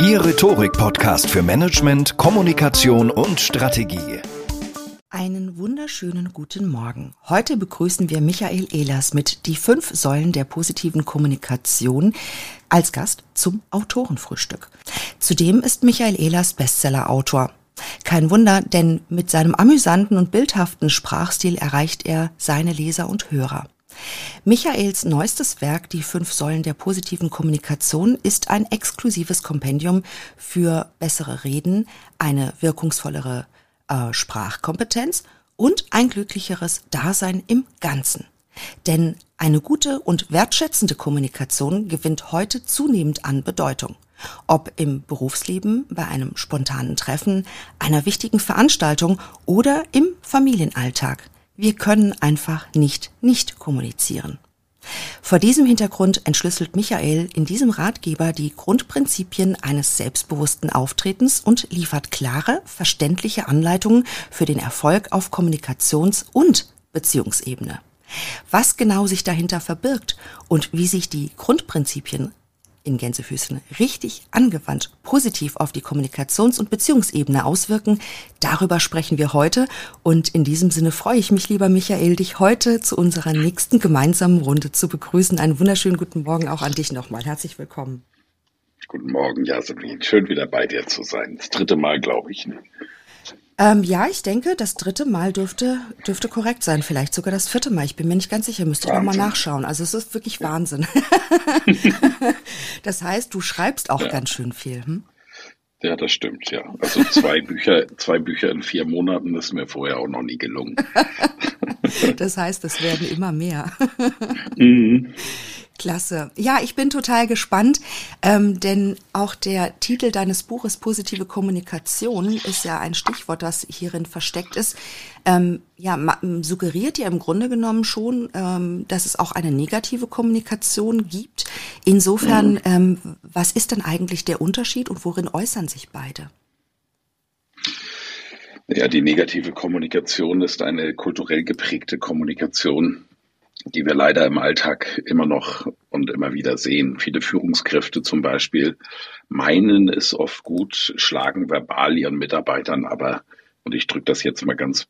Ihr Rhetorik-Podcast für Management, Kommunikation und Strategie. Einen wunderschönen guten Morgen. Heute begrüßen wir Michael Ehlers mit Die fünf Säulen der positiven Kommunikation als Gast zum Autorenfrühstück. Zudem ist Michael Ehlers Bestseller-Autor. Kein Wunder, denn mit seinem amüsanten und bildhaften Sprachstil erreicht er seine Leser und Hörer. Michaels neuestes Werk, Die fünf Säulen der positiven Kommunikation, ist ein exklusives Kompendium für bessere Reden, eine wirkungsvollere äh, Sprachkompetenz und ein glücklicheres Dasein im Ganzen. Denn eine gute und wertschätzende Kommunikation gewinnt heute zunehmend an Bedeutung. Ob im Berufsleben, bei einem spontanen Treffen, einer wichtigen Veranstaltung oder im Familienalltag. Wir können einfach nicht nicht kommunizieren. Vor diesem Hintergrund entschlüsselt Michael in diesem Ratgeber die Grundprinzipien eines selbstbewussten Auftretens und liefert klare, verständliche Anleitungen für den Erfolg auf Kommunikations- und Beziehungsebene. Was genau sich dahinter verbirgt und wie sich die Grundprinzipien in Gänsefüßen richtig angewandt positiv auf die Kommunikations- und Beziehungsebene auswirken, darüber sprechen wir heute. Und in diesem Sinne freue ich mich, lieber Michael, dich heute zu unserer nächsten gemeinsamen Runde zu begrüßen. Einen wunderschönen guten Morgen auch an dich nochmal. Herzlich willkommen. Guten Morgen, Jasmin. Schön wieder bei dir zu sein. Das dritte Mal, glaube ich. Ne? Ähm, ja, ich denke, das dritte Mal dürfte, dürfte korrekt sein. Vielleicht sogar das vierte Mal. Ich bin mir nicht ganz sicher. Müsste ich nochmal nachschauen. Also es ist wirklich Wahnsinn. das heißt, du schreibst auch ja. ganz schön viel. Hm? Ja, das stimmt, ja. Also zwei Bücher, zwei Bücher in vier Monaten ist mir vorher auch noch nie gelungen. das heißt, es werden immer mehr. mhm. Klasse. Ja, ich bin total gespannt, ähm, denn auch der Titel deines Buches Positive Kommunikation ist ja ein Stichwort, das hierin versteckt ist. Ähm, ja, suggeriert ja im Grunde genommen schon, ähm, dass es auch eine negative Kommunikation gibt. Insofern, mhm. ähm, was ist denn eigentlich der Unterschied und worin äußern sich beide? Ja, die negative Kommunikation ist eine kulturell geprägte Kommunikation, die wir leider im Alltag immer noch und immer wieder sehen. Viele Führungskräfte zum Beispiel meinen es oft gut, schlagen verbal ihren Mitarbeitern aber, und ich drücke das jetzt mal ganz,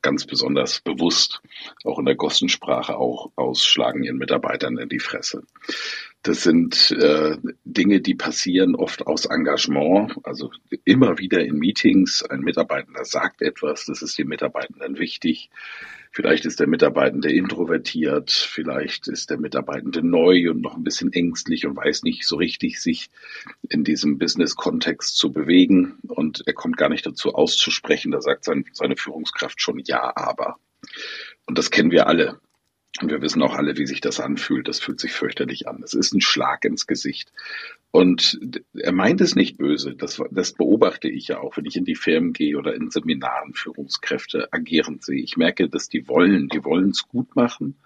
ganz besonders bewusst, auch in der Gossensprache auch ausschlagen ihren Mitarbeitern in die Fresse. Das sind äh, Dinge, die passieren oft aus Engagement, also immer wieder in Meetings. Ein Mitarbeitender sagt etwas, das ist den Mitarbeitenden wichtig. Vielleicht ist der Mitarbeitende introvertiert, vielleicht ist der Mitarbeitende neu und noch ein bisschen ängstlich und weiß nicht so richtig, sich in diesem Business-Kontext zu bewegen und er kommt gar nicht dazu auszusprechen. Da sagt sein, seine Führungskraft schon ja, aber. Und das kennen wir alle. Und wir wissen auch alle, wie sich das anfühlt. Das fühlt sich fürchterlich an. Es ist ein Schlag ins Gesicht. Und er meint es nicht böse. Das, das beobachte ich ja auch, wenn ich in die Firmen gehe oder in Seminaren Führungskräfte agieren sehe. Ich merke, dass die wollen, die wollen es gut machen,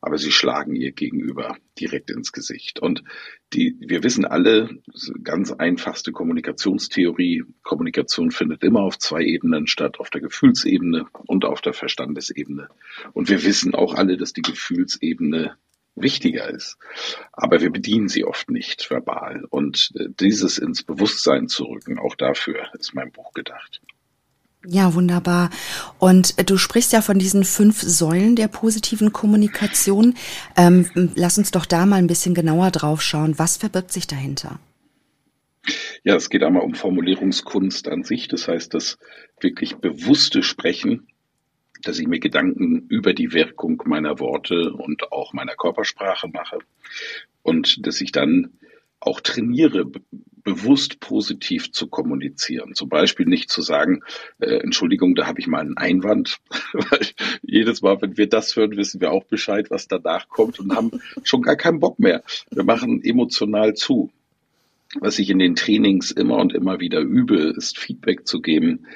aber sie schlagen ihr Gegenüber direkt ins Gesicht. Und die, wir wissen alle, ganz einfachste Kommunikationstheorie. Kommunikation findet immer auf zwei Ebenen statt, auf der Gefühlsebene und auf der Verstandesebene. Und wir wissen auch alle, dass die Gefühlsebene wichtiger ist. Aber wir bedienen sie oft nicht verbal. Und äh, dieses ins Bewusstsein zu rücken, auch dafür ist mein Buch gedacht. Ja, wunderbar. Und du sprichst ja von diesen fünf Säulen der positiven Kommunikation. Ähm, lass uns doch da mal ein bisschen genauer drauf schauen. Was verbirgt sich dahinter? Ja, es geht einmal um Formulierungskunst an sich. Das heißt, das wirklich bewusste Sprechen, dass ich mir Gedanken über die Wirkung meiner Worte und auch meiner Körpersprache mache und dass ich dann auch trainiere, bewusst positiv zu kommunizieren. Zum Beispiel nicht zu sagen, äh, Entschuldigung, da habe ich mal einen Einwand, weil jedes Mal, wenn wir das hören, wissen wir auch Bescheid, was danach kommt und haben schon gar keinen Bock mehr. Wir machen emotional zu. Was ich in den Trainings immer und immer wieder übe, ist Feedback zu geben,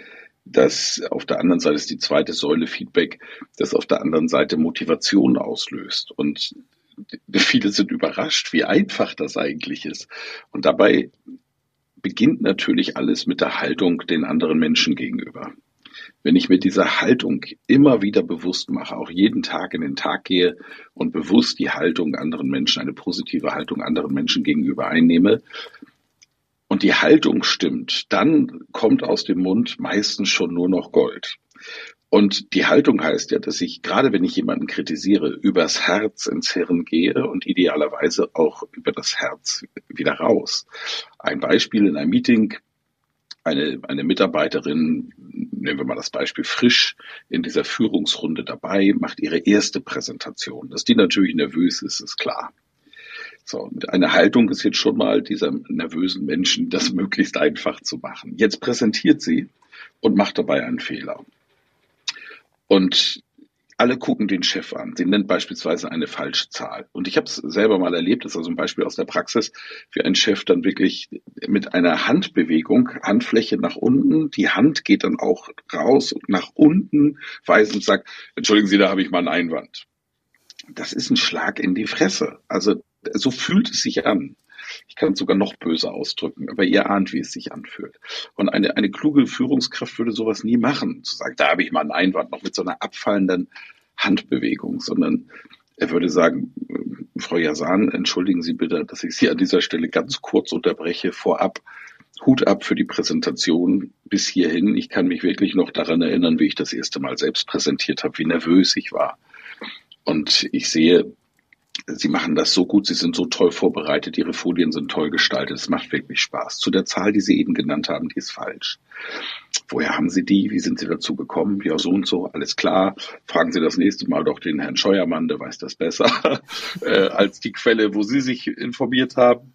dass auf der anderen Seite ist die zweite Säule Feedback, das auf der anderen Seite Motivation auslöst. Und viele sind überrascht, wie einfach das eigentlich ist. Und dabei beginnt natürlich alles mit der Haltung den anderen Menschen gegenüber. Wenn ich mir diese Haltung immer wieder bewusst mache, auch jeden Tag in den Tag gehe und bewusst die Haltung anderen Menschen, eine positive Haltung anderen Menschen gegenüber einnehme, und die Haltung stimmt, dann kommt aus dem Mund meistens schon nur noch Gold. Und die Haltung heißt ja, dass ich, gerade wenn ich jemanden kritisiere, übers Herz ins Hirn gehe und idealerweise auch über das Herz wieder raus. Ein Beispiel in einem Meeting, eine, eine Mitarbeiterin, nehmen wir mal das Beispiel frisch, in dieser Führungsrunde dabei, macht ihre erste Präsentation. Dass die natürlich nervös ist, ist klar. So, eine Haltung ist jetzt schon mal dieser nervösen Menschen, das möglichst einfach zu machen. Jetzt präsentiert sie und macht dabei einen Fehler. Und alle gucken den Chef an. Sie nennt beispielsweise eine falsche Zahl. Und ich habe es selber mal erlebt, das ist also ein Beispiel aus der Praxis, wie ein Chef dann wirklich mit einer Handbewegung, Handfläche nach unten, die Hand geht dann auch raus und nach unten weisend sagt, entschuldigen Sie, da habe ich mal einen Einwand. Das ist ein Schlag in die Fresse. Also so fühlt es sich an. Ich kann es sogar noch böser ausdrücken, aber ihr ahnt, wie es sich anfühlt. Und eine, eine kluge Führungskraft würde sowas nie machen, zu sagen, da habe ich mal einen Einwand, noch mit so einer abfallenden Handbewegung, sondern er würde sagen, Frau Jasan, entschuldigen Sie bitte, dass ich Sie an dieser Stelle ganz kurz unterbreche. Vorab Hut ab für die Präsentation bis hierhin. Ich kann mich wirklich noch daran erinnern, wie ich das erste Mal selbst präsentiert habe, wie nervös ich war. Und ich sehe, Sie machen das so gut, Sie sind so toll vorbereitet, Ihre Folien sind toll gestaltet, es macht wirklich Spaß. Zu der Zahl, die Sie eben genannt haben, die ist falsch. Woher haben Sie die? Wie sind Sie dazu gekommen? Ja, so und so, alles klar. Fragen Sie das nächste Mal doch den Herrn Scheuermann, der weiß das besser äh, als die Quelle, wo Sie sich informiert haben.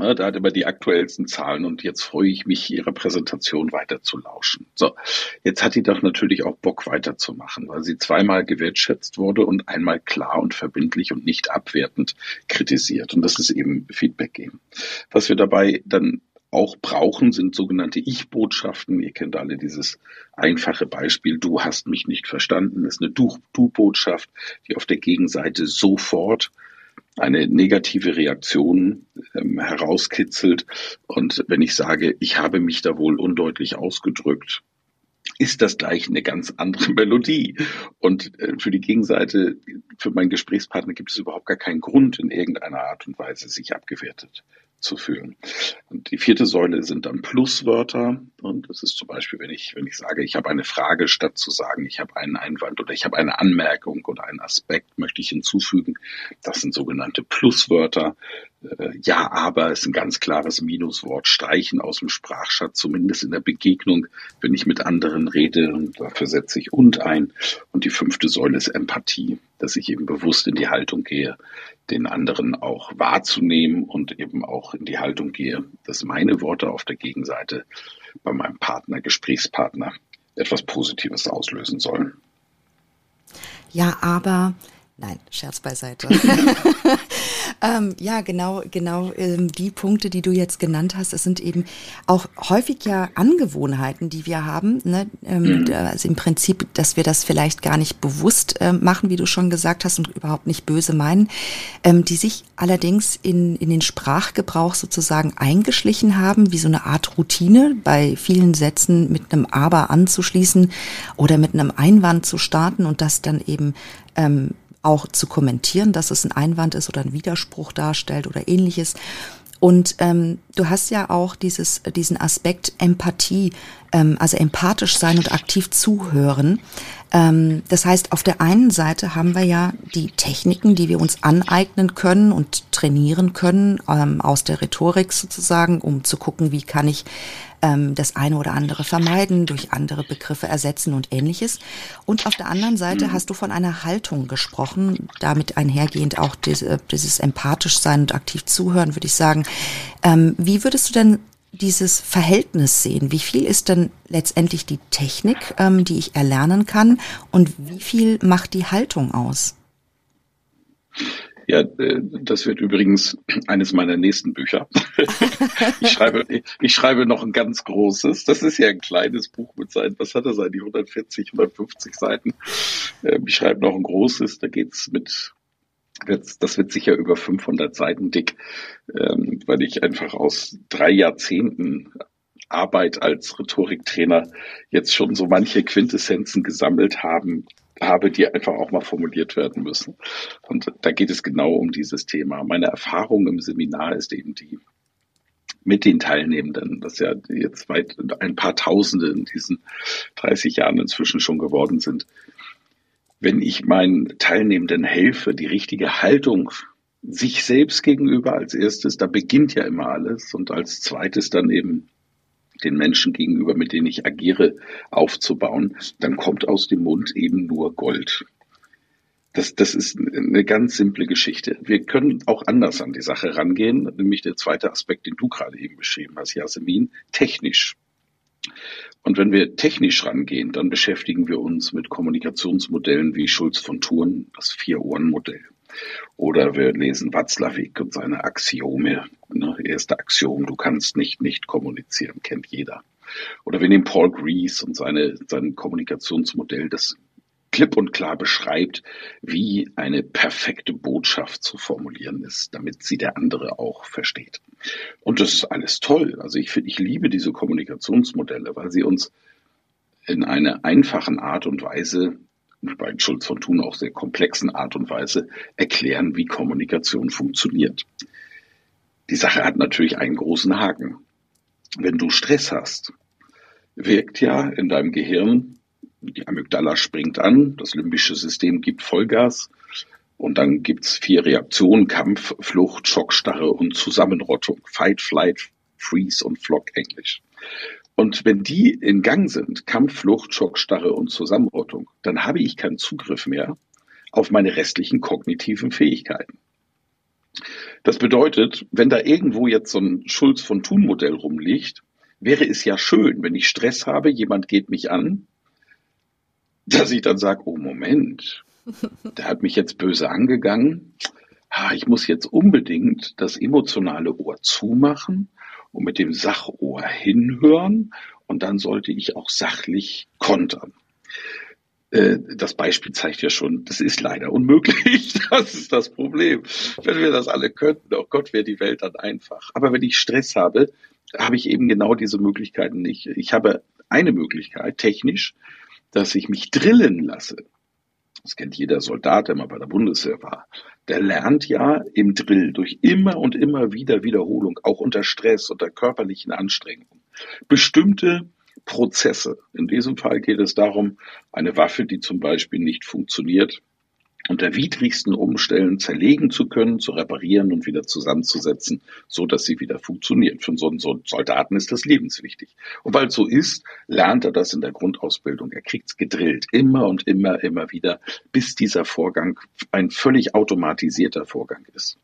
Ja, da hat immer die aktuellsten Zahlen und jetzt freue ich mich, Ihrer Präsentation weiter zu lauschen. So, jetzt hat die doch natürlich auch Bock weiterzumachen, weil sie zweimal gewertschätzt wurde und einmal klar und verbindlich und nicht abwertend kritisiert. Und das ist eben Feedback geben. Was wir dabei dann auch brauchen, sind sogenannte Ich-Botschaften. Ihr kennt alle dieses einfache Beispiel, du hast mich nicht verstanden, das ist eine Du-Botschaft, die auf der Gegenseite sofort eine negative Reaktion ähm, herauskitzelt. Und wenn ich sage, ich habe mich da wohl undeutlich ausgedrückt, ist das gleich eine ganz andere Melodie. Und äh, für die Gegenseite, für meinen Gesprächspartner gibt es überhaupt gar keinen Grund, in irgendeiner Art und Weise sich abgewertet zu fühlen. Und die vierte Säule sind dann Pluswörter. Und das ist zum Beispiel, wenn ich, wenn ich sage, ich habe eine Frage, statt zu sagen, ich habe einen Einwand oder ich habe eine Anmerkung oder einen Aspekt, möchte ich hinzufügen. Das sind sogenannte Pluswörter. Äh, ja, aber ist ein ganz klares Minuswort. Streichen aus dem Sprachschatz, zumindest in der Begegnung, wenn ich mit anderen rede. Und dafür setze ich und ein. Und die fünfte Säule ist Empathie, dass ich eben bewusst in die Haltung gehe, den anderen auch wahrzunehmen und eben auch in die Haltung gehe, dass meine Worte auf der Gegenseite bei meinem Partner, Gesprächspartner etwas Positives auslösen sollen. Ja, aber Nein, Scherz beiseite. ähm, ja, genau, genau ähm, die Punkte, die du jetzt genannt hast, das sind eben auch häufig ja Angewohnheiten, die wir haben. Ne? Ähm, mhm. Also im Prinzip, dass wir das vielleicht gar nicht bewusst äh, machen, wie du schon gesagt hast, und überhaupt nicht böse meinen, ähm, die sich allerdings in, in den Sprachgebrauch sozusagen eingeschlichen haben, wie so eine Art Routine, bei vielen Sätzen mit einem Aber anzuschließen oder mit einem Einwand zu starten und das dann eben ähm, auch zu kommentieren, dass es ein Einwand ist oder ein Widerspruch darstellt oder ähnliches. Und ähm, du hast ja auch dieses, diesen Aspekt Empathie, ähm, also empathisch sein und aktiv zuhören. Ähm, das heißt, auf der einen Seite haben wir ja die Techniken, die wir uns aneignen können und trainieren können ähm, aus der Rhetorik sozusagen, um zu gucken, wie kann ich ähm, das eine oder andere vermeiden, durch andere Begriffe ersetzen und ähnliches. Und auf der anderen Seite mhm. hast du von einer Haltung gesprochen, damit einhergehend auch diese, dieses empathisch sein und aktiv zuhören, würde ich sagen. Ähm, wie würdest du denn dieses Verhältnis sehen? Wie viel ist denn letztendlich die Technik, ähm, die ich erlernen kann und wie viel macht die Haltung aus? Ja, äh, das wird übrigens eines meiner nächsten Bücher. ich schreibe, ich schreibe noch ein ganz großes. Das ist ja ein kleines Buch mit seinen, was hat er sein, die 140, 150 Seiten. Ähm, ich schreibe noch ein großes, da geht's mit, das wird sicher über 500 Seiten dick, ähm, weil ich einfach aus drei Jahrzehnten Arbeit als Rhetoriktrainer jetzt schon so manche Quintessenzen gesammelt haben, habe, die einfach auch mal formuliert werden müssen. Und da geht es genau um dieses Thema. Meine Erfahrung im Seminar ist eben die, mit den Teilnehmenden, das ja jetzt weit ein paar Tausende in diesen 30 Jahren inzwischen schon geworden sind. Wenn ich meinen Teilnehmenden helfe, die richtige Haltung sich selbst gegenüber als erstes, da beginnt ja immer alles und als zweites dann eben den Menschen gegenüber, mit denen ich agiere, aufzubauen, dann kommt aus dem Mund eben nur Gold. Das, das ist eine ganz simple Geschichte. Wir können auch anders an die Sache rangehen, nämlich der zweite Aspekt, den du gerade eben beschrieben hast, Jasmin, technisch. Und wenn wir technisch rangehen, dann beschäftigen wir uns mit Kommunikationsmodellen wie Schulz von Thurn, das Vier-Ohren-Modell. Oder wir lesen Watzlawick und seine Axiome. Ne, erste Axiom, du kannst nicht nicht kommunizieren, kennt jeder. Oder wir nehmen Paul Grease und seine, sein Kommunikationsmodell, das klipp und klar beschreibt, wie eine perfekte Botschaft zu formulieren ist, damit sie der andere auch versteht. Und das ist alles toll. Also ich finde, ich liebe diese Kommunikationsmodelle, weil sie uns in einer einfachen Art und Weise bei Schulz von Thun auch sehr komplexen Art und Weise erklären, wie Kommunikation funktioniert. Die Sache hat natürlich einen großen Haken. Wenn du Stress hast, wirkt ja in deinem Gehirn, die Amygdala springt an, das limbische System gibt Vollgas und dann gibt's vier Reaktionen, Kampf, Flucht, Schockstarre und Zusammenrottung. Fight, Flight, Freeze und Flock Englisch. Und wenn die in Gang sind, Kampf, Flucht, Schockstarre und Zusammenrottung, dann habe ich keinen Zugriff mehr auf meine restlichen kognitiven Fähigkeiten. Das bedeutet, wenn da irgendwo jetzt so ein Schulz von Thun Modell rumliegt, wäre es ja schön, wenn ich Stress habe, jemand geht mich an, dass ich dann sage, oh Moment, der hat mich jetzt böse angegangen. Ich muss jetzt unbedingt das emotionale Ohr zumachen und mit dem Sachohr hinhören und dann sollte ich auch sachlich kontern. Äh, das Beispiel zeigt ja schon, das ist leider unmöglich. Das ist das Problem. Wenn wir das alle könnten, oh Gott, wäre die Welt dann einfach. Aber wenn ich Stress habe, habe ich eben genau diese Möglichkeiten nicht. Ich habe eine Möglichkeit, technisch, dass ich mich drillen lasse. Das kennt jeder Soldat, der mal bei der Bundeswehr war der lernt ja im Drill durch immer und immer wieder Wiederholung, auch unter Stress, unter körperlichen Anstrengungen, bestimmte Prozesse. In diesem Fall geht es darum, eine Waffe, die zum Beispiel nicht funktioniert, unter widrigsten Umständen zerlegen zu können, zu reparieren und wieder zusammenzusetzen, so dass sie wieder funktioniert. Für so einen Soldaten ist das lebenswichtig. Und weil es so ist, lernt er das in der Grundausbildung. Er kriegt es gedrillt, immer und immer, immer wieder, bis dieser Vorgang ein völlig automatisierter Vorgang ist.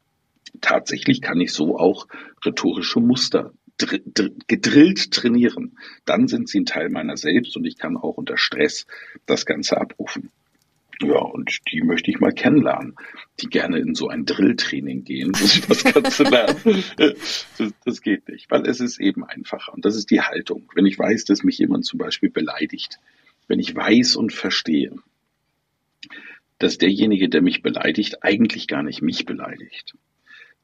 Tatsächlich kann ich so auch rhetorische Muster gedrillt trainieren. Dann sind sie ein Teil meiner selbst und ich kann auch unter Stress das Ganze abrufen. Ja, und die möchte ich mal kennenlernen, die gerne in so ein Drilltraining gehen, ich das Ganze lernen. Das, das, geht nicht, weil es ist eben einfacher. Und das ist die Haltung. Wenn ich weiß, dass mich jemand zum Beispiel beleidigt, wenn ich weiß und verstehe, dass derjenige, der mich beleidigt, eigentlich gar nicht mich beleidigt,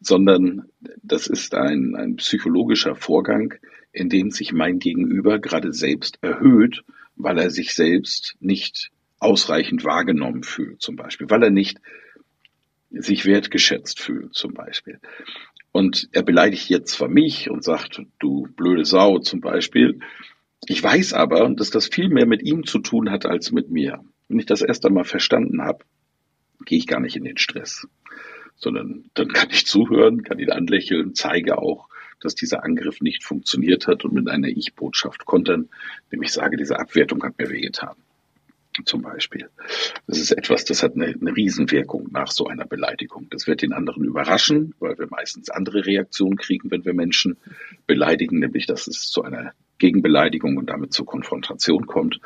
sondern das ist ein, ein psychologischer Vorgang, in dem sich mein Gegenüber gerade selbst erhöht, weil er sich selbst nicht ausreichend wahrgenommen fühlt, zum Beispiel, weil er nicht sich wertgeschätzt fühlt, zum Beispiel. Und er beleidigt jetzt zwar mich und sagt, du blöde Sau zum Beispiel. Ich weiß aber, dass das viel mehr mit ihm zu tun hat als mit mir. Wenn ich das erst einmal verstanden habe, gehe ich gar nicht in den Stress, sondern dann kann ich zuhören, kann ihn anlächeln, zeige auch, dass dieser Angriff nicht funktioniert hat und mit einer Ich-Botschaft kontern, nämlich sage, diese Abwertung hat mir wehgetan zum Beispiel. Das ist etwas, das hat eine, eine Riesenwirkung nach so einer Beleidigung. Das wird den anderen überraschen, weil wir meistens andere Reaktionen kriegen, wenn wir Menschen beleidigen, nämlich dass es zu einer Gegenbeleidigung und damit zur Konfrontation kommt.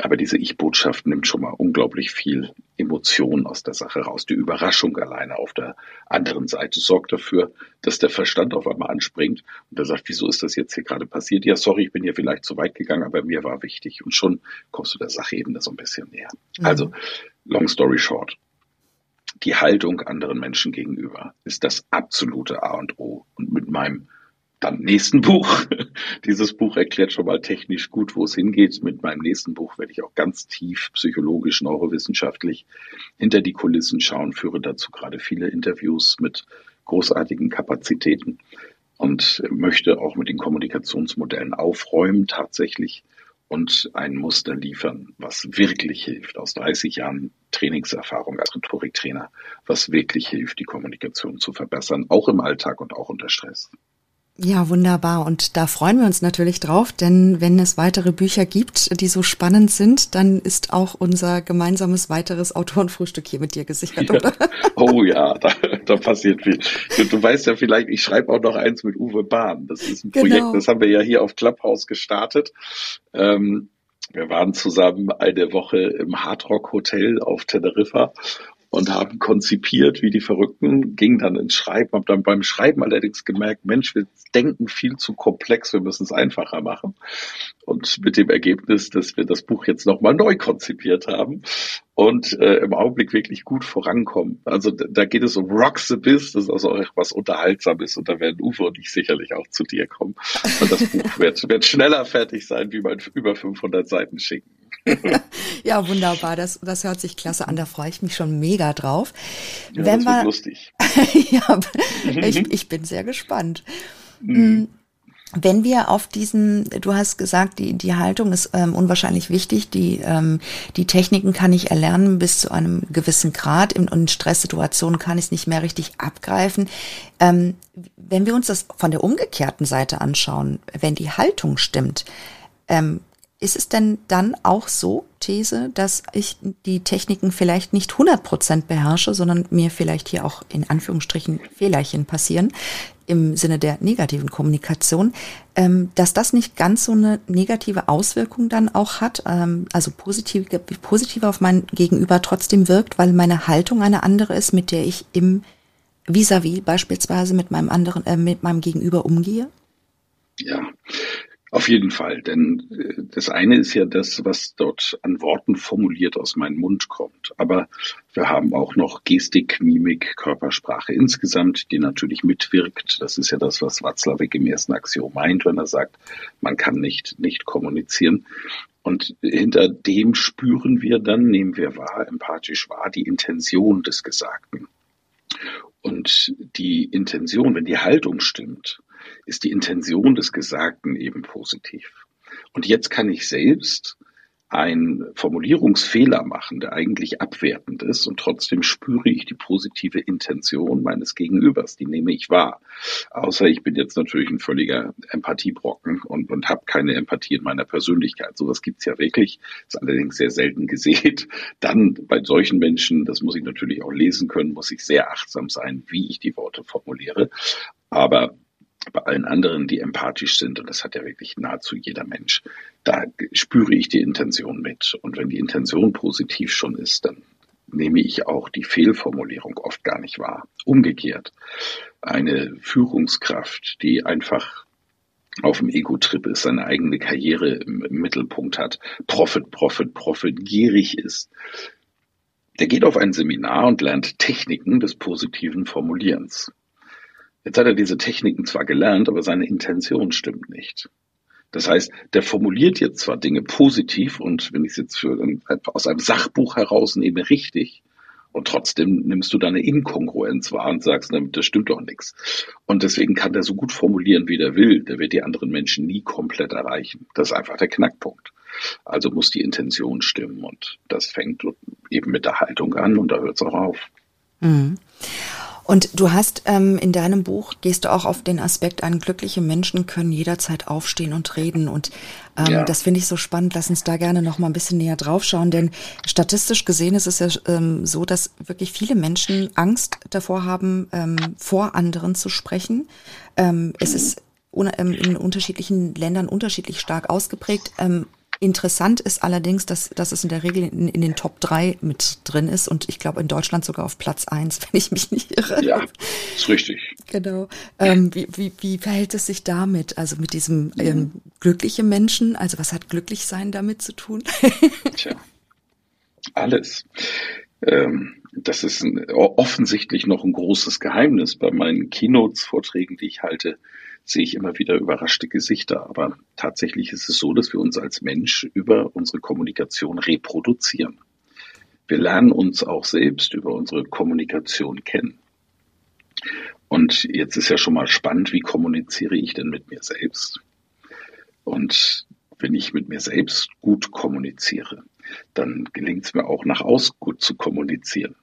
Aber diese Ich-Botschaft nimmt schon mal unglaublich viel Emotion aus der Sache raus. Die Überraschung alleine auf der anderen Seite sorgt dafür, dass der Verstand auf einmal anspringt und er sagt, wieso ist das jetzt hier gerade passiert? Ja, sorry, ich bin hier vielleicht zu weit gegangen, aber mir war wichtig. Und schon kommst du der Sache eben so ein bisschen näher. Mhm. Also, long story short. Die Haltung anderen Menschen gegenüber ist das absolute A und O. Und mit meinem dann nächsten Buch. Dieses Buch erklärt schon mal technisch gut, wo es hingeht. Mit meinem nächsten Buch werde ich auch ganz tief psychologisch, neurowissenschaftlich hinter die Kulissen schauen, führe dazu gerade viele Interviews mit großartigen Kapazitäten und möchte auch mit den Kommunikationsmodellen aufräumen tatsächlich und ein Muster liefern, was wirklich hilft, aus 30 Jahren Trainingserfahrung als Rhetoriktrainer, was wirklich hilft, die Kommunikation zu verbessern, auch im Alltag und auch unter Stress. Ja, wunderbar. Und da freuen wir uns natürlich drauf, denn wenn es weitere Bücher gibt, die so spannend sind, dann ist auch unser gemeinsames weiteres Autorenfrühstück hier mit dir gesichert, ja. Oh ja, da, da passiert viel. Du, du, weißt ja vielleicht, ich schreibe auch noch eins mit Uwe Bahn. Das ist ein genau. Projekt, das haben wir ja hier auf Clubhouse gestartet. Ähm, wir waren zusammen eine Woche im Hardrock Hotel auf Teneriffa und haben konzipiert wie die Verrückten, ging dann ins Schreiben, habe dann beim Schreiben allerdings gemerkt, Mensch, wir denken viel zu komplex, wir müssen es einfacher machen. Und mit dem Ergebnis, dass wir das Buch jetzt nochmal neu konzipiert haben und äh, im Augenblick wirklich gut vorankommen. Also da geht es um Rock the Biz, das ist also auch etwas Unterhaltsames und da werden Uwe und ich sicherlich auch zu dir kommen. Und das Buch wird, wird schneller fertig sein, wie mein über 500 Seiten schicken. ja, wunderbar. Das, das hört sich klasse an. Da freue ich mich schon mega drauf. Ja, Wenn das wird lustig. ja, ich, ich bin sehr gespannt. Mhm. Wenn wir auf diesen, du hast gesagt, die, die Haltung ist ähm, unwahrscheinlich wichtig. Die, ähm, die Techniken kann ich erlernen bis zu einem gewissen Grad. In, in Stresssituationen kann ich es nicht mehr richtig abgreifen. Ähm, wenn wir uns das von der umgekehrten Seite anschauen, wenn die Haltung stimmt, ähm, ist es denn dann auch so, These, dass ich die Techniken vielleicht nicht 100 Prozent beherrsche, sondern mir vielleicht hier auch in Anführungsstrichen Fehlerchen passieren im Sinne der negativen Kommunikation, ähm, dass das nicht ganz so eine negative Auswirkung dann auch hat, ähm, also positiv, positiv auf mein Gegenüber trotzdem wirkt, weil meine Haltung eine andere ist, mit der ich im vis-à-vis -vis beispielsweise mit meinem anderen, äh, mit meinem Gegenüber umgehe? Ja, auf jeden Fall, denn äh, das eine ist ja das, was dort an Worten formuliert aus meinem Mund kommt. Aber wir haben auch noch Gestik, Mimik, Körpersprache insgesamt, die natürlich mitwirkt. Das ist ja das, was Watzlawick im ersten Axiom meint, wenn er sagt, man kann nicht, nicht kommunizieren. Und hinter dem spüren wir dann, nehmen wir wahr, empathisch wahr, die Intention des Gesagten. Und die Intention, wenn die Haltung stimmt, ist die Intention des Gesagten eben positiv. Und jetzt kann ich selbst ein Formulierungsfehler machen, der eigentlich abwertend ist und trotzdem spüre ich die positive Intention meines Gegenübers, die nehme ich wahr. Außer ich bin jetzt natürlich ein völliger Empathiebrocken und, und habe keine Empathie in meiner Persönlichkeit. Sowas gibt's ja wirklich, ist allerdings sehr selten gesehen. Dann bei solchen Menschen, das muss ich natürlich auch lesen können, muss ich sehr achtsam sein, wie ich die Worte formuliere. Aber bei allen anderen, die empathisch sind, und das hat ja wirklich nahezu jeder Mensch, da spüre ich die Intention mit. Und wenn die Intention positiv schon ist, dann nehme ich auch die Fehlformulierung oft gar nicht wahr. Umgekehrt, eine Führungskraft, die einfach auf dem Ego-Trip ist, seine eigene Karriere im, Mittelpunkt hat, Profit, Profit, Profit, gierig ist, der geht auf ein Seminar und lernt Techniken des positiven Formulierens. Jetzt hat er diese Techniken zwar gelernt, aber seine Intention stimmt nicht. Das heißt, der formuliert jetzt zwar Dinge positiv und wenn ich es jetzt für, aus einem Sachbuch herausnehme, richtig, und trotzdem nimmst du deine Inkongruenz wahr und sagst, das stimmt doch nichts. Und deswegen kann der so gut formulieren, wie der will. Der wird die anderen Menschen nie komplett erreichen. Das ist einfach der Knackpunkt. Also muss die Intention stimmen und das fängt eben mit der Haltung an und da hört es auch auf. Mhm. Und du hast ähm, in deinem Buch, gehst du auch auf den Aspekt ein, glückliche Menschen können jederzeit aufstehen und reden. Und ähm, ja. das finde ich so spannend. Lass uns da gerne noch mal ein bisschen näher drauf schauen. Denn statistisch gesehen ist es ja ähm, so, dass wirklich viele Menschen Angst davor haben, ähm, vor anderen zu sprechen. Ähm, es ist ähm, in unterschiedlichen Ländern unterschiedlich stark ausgeprägt. Ähm, Interessant ist allerdings, dass, dass es in der Regel in, in den Top 3 mit drin ist und ich glaube in Deutschland sogar auf Platz 1, wenn ich mich nicht irre. Ja, ist richtig. Genau. Ähm, wie, wie, wie verhält es sich damit? Also mit diesem ähm, glückliche Menschen? Also was hat glücklich sein damit zu tun? Tja, alles. Ähm, das ist ein, offensichtlich noch ein großes Geheimnis bei meinen Keynotes-Vorträgen, die ich halte sehe ich immer wieder überraschte Gesichter. Aber tatsächlich ist es so, dass wir uns als Mensch über unsere Kommunikation reproduzieren. Wir lernen uns auch selbst über unsere Kommunikation kennen. Und jetzt ist ja schon mal spannend, wie kommuniziere ich denn mit mir selbst? Und wenn ich mit mir selbst gut kommuniziere, dann gelingt es mir auch nach außen gut zu kommunizieren.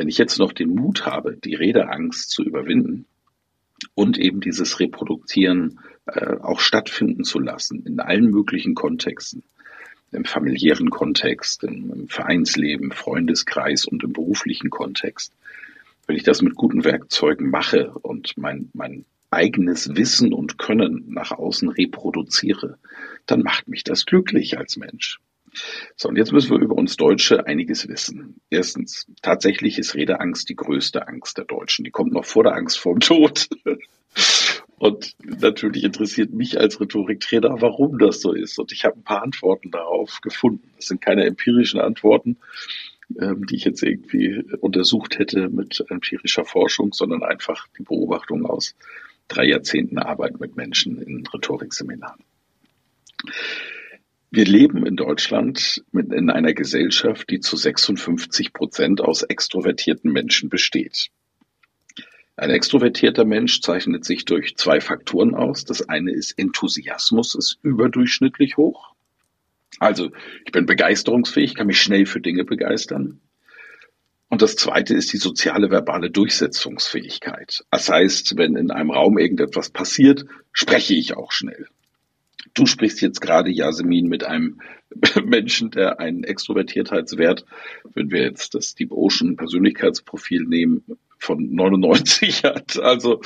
Wenn ich jetzt noch den Mut habe, die Redeangst zu überwinden, und eben dieses Reproduzieren äh, auch stattfinden zu lassen in allen möglichen Kontexten. Im familiären Kontext, im, im Vereinsleben, Freundeskreis und im beruflichen Kontext. Wenn ich das mit guten Werkzeugen mache und mein, mein eigenes Wissen und Können nach außen reproduziere, dann macht mich das glücklich als Mensch. So, und jetzt müssen wir über uns Deutsche einiges wissen. Erstens, tatsächlich ist Redeangst die größte Angst der Deutschen. Die kommt noch vor der Angst vorm Tod. Und natürlich interessiert mich als Rhetoriktrainer, warum das so ist. Und ich habe ein paar Antworten darauf gefunden. Das sind keine empirischen Antworten, ähm, die ich jetzt irgendwie untersucht hätte mit empirischer Forschung, sondern einfach die Beobachtung aus drei Jahrzehnten Arbeit mit Menschen in Rhetorikseminaren. Wir leben in Deutschland in einer Gesellschaft, die zu 56 Prozent aus extrovertierten Menschen besteht. Ein extrovertierter Mensch zeichnet sich durch zwei Faktoren aus. Das eine ist Enthusiasmus, ist überdurchschnittlich hoch. Also ich bin begeisterungsfähig, kann mich schnell für Dinge begeistern. Und das zweite ist die soziale verbale Durchsetzungsfähigkeit. Das heißt, wenn in einem Raum irgendetwas passiert, spreche ich auch schnell. Du sprichst jetzt gerade, Jasmin, mit einem Menschen, der einen Extrovertiertheitswert, wenn wir jetzt das Deep Ocean Persönlichkeitsprofil nehmen, von 99 hat. Also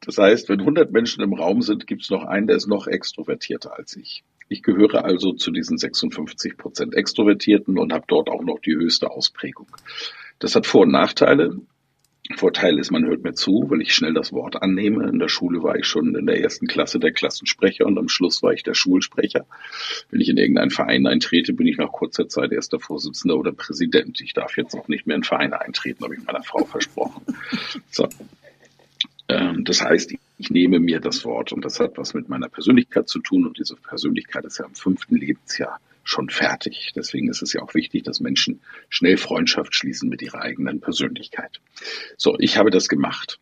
das heißt, wenn 100 Menschen im Raum sind, gibt es noch einen, der ist noch extrovertierter als ich. Ich gehöre also zu diesen 56 Prozent Extrovertierten und habe dort auch noch die höchste Ausprägung. Das hat Vor- und Nachteile. Vorteil ist, man hört mir zu, weil ich schnell das Wort annehme. In der Schule war ich schon in der ersten Klasse der Klassensprecher und am Schluss war ich der Schulsprecher. Wenn ich in irgendeinen Verein eintrete, bin ich nach kurzer Zeit erster Vorsitzender oder Präsident. Ich darf jetzt auch nicht mehr in Vereine eintreten, habe ich meiner Frau versprochen. So. Ähm, das heißt, ich nehme mir das Wort und das hat was mit meiner Persönlichkeit zu tun und diese Persönlichkeit ist ja im fünften Lebensjahr schon fertig. Deswegen ist es ja auch wichtig, dass Menschen schnell Freundschaft schließen mit ihrer eigenen Persönlichkeit. So, ich habe das gemacht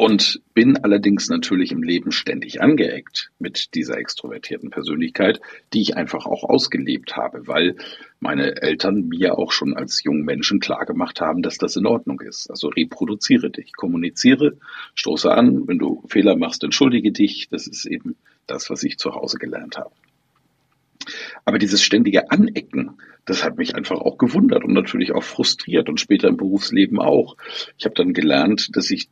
und bin allerdings natürlich im Leben ständig angeeckt mit dieser extrovertierten Persönlichkeit, die ich einfach auch ausgelebt habe, weil meine Eltern mir auch schon als jungen Menschen klar gemacht haben, dass das in Ordnung ist. Also reproduziere dich, kommuniziere, stoße an, wenn du Fehler machst, entschuldige dich. Das ist eben das, was ich zu Hause gelernt habe. Aber dieses ständige Anecken, das hat mich einfach auch gewundert und natürlich auch frustriert und später im Berufsleben auch. Ich habe dann gelernt, dass ich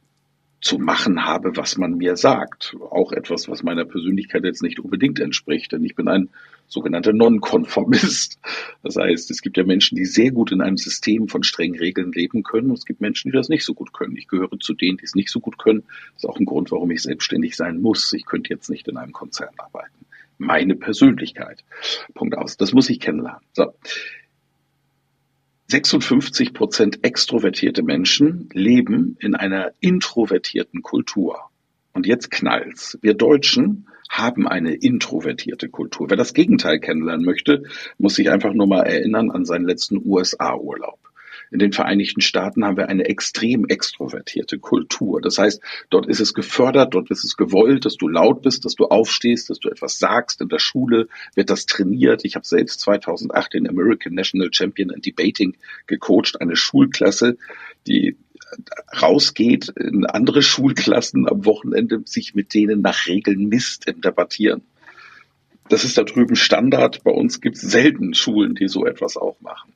zu machen habe, was man mir sagt. Auch etwas, was meiner Persönlichkeit jetzt nicht unbedingt entspricht, denn ich bin ein sogenannter Nonkonformist. Das heißt, es gibt ja Menschen, die sehr gut in einem System von strengen Regeln leben können. Und es gibt Menschen, die das nicht so gut können. Ich gehöre zu denen, die es nicht so gut können. Das ist auch ein Grund, warum ich selbstständig sein muss. Ich könnte jetzt nicht in einem Konzern arbeiten meine Persönlichkeit. Punkt aus. Das muss ich kennenlernen. So. 56 Prozent extrovertierte Menschen leben in einer introvertierten Kultur. Und jetzt knallt's. Wir Deutschen haben eine introvertierte Kultur. Wer das Gegenteil kennenlernen möchte, muss sich einfach nur mal erinnern an seinen letzten USA-Urlaub. In den Vereinigten Staaten haben wir eine extrem extrovertierte Kultur. Das heißt, dort ist es gefördert, dort ist es gewollt, dass du laut bist, dass du aufstehst, dass du etwas sagst. In der Schule wird das trainiert. Ich habe selbst 2008 den American National Champion in Debating gecoacht, eine Schulklasse, die rausgeht in andere Schulklassen am Wochenende, sich mit denen nach Regeln misst im Debattieren. Das ist da drüben Standard. Bei uns gibt es selten Schulen, die so etwas auch machen.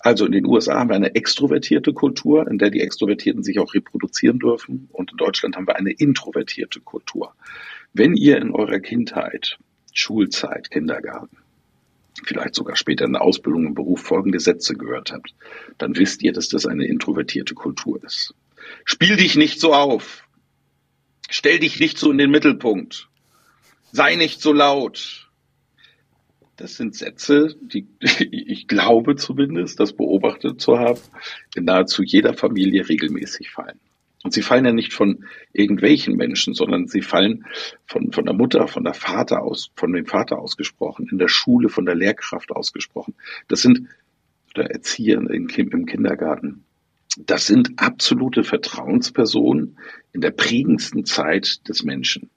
Also in den USA haben wir eine extrovertierte Kultur, in der die Extrovertierten sich auch reproduzieren dürfen. Und in Deutschland haben wir eine introvertierte Kultur. Wenn ihr in eurer Kindheit, Schulzeit, Kindergarten, vielleicht sogar später in der Ausbildung im Beruf folgende Sätze gehört habt, dann wisst ihr, dass das eine introvertierte Kultur ist. Spiel dich nicht so auf. Stell dich nicht so in den Mittelpunkt. Sei nicht so laut. Das sind Sätze, die ich glaube zumindest, das beobachtet zu haben, in nahezu jeder Familie regelmäßig fallen. Und sie fallen ja nicht von irgendwelchen Menschen, sondern sie fallen von, von der Mutter, von der Vater aus, von dem Vater ausgesprochen, in der Schule, von der Lehrkraft ausgesprochen. Das sind, der Erzieher im Kindergarten. Das sind absolute Vertrauenspersonen in der prägendsten Zeit des Menschen.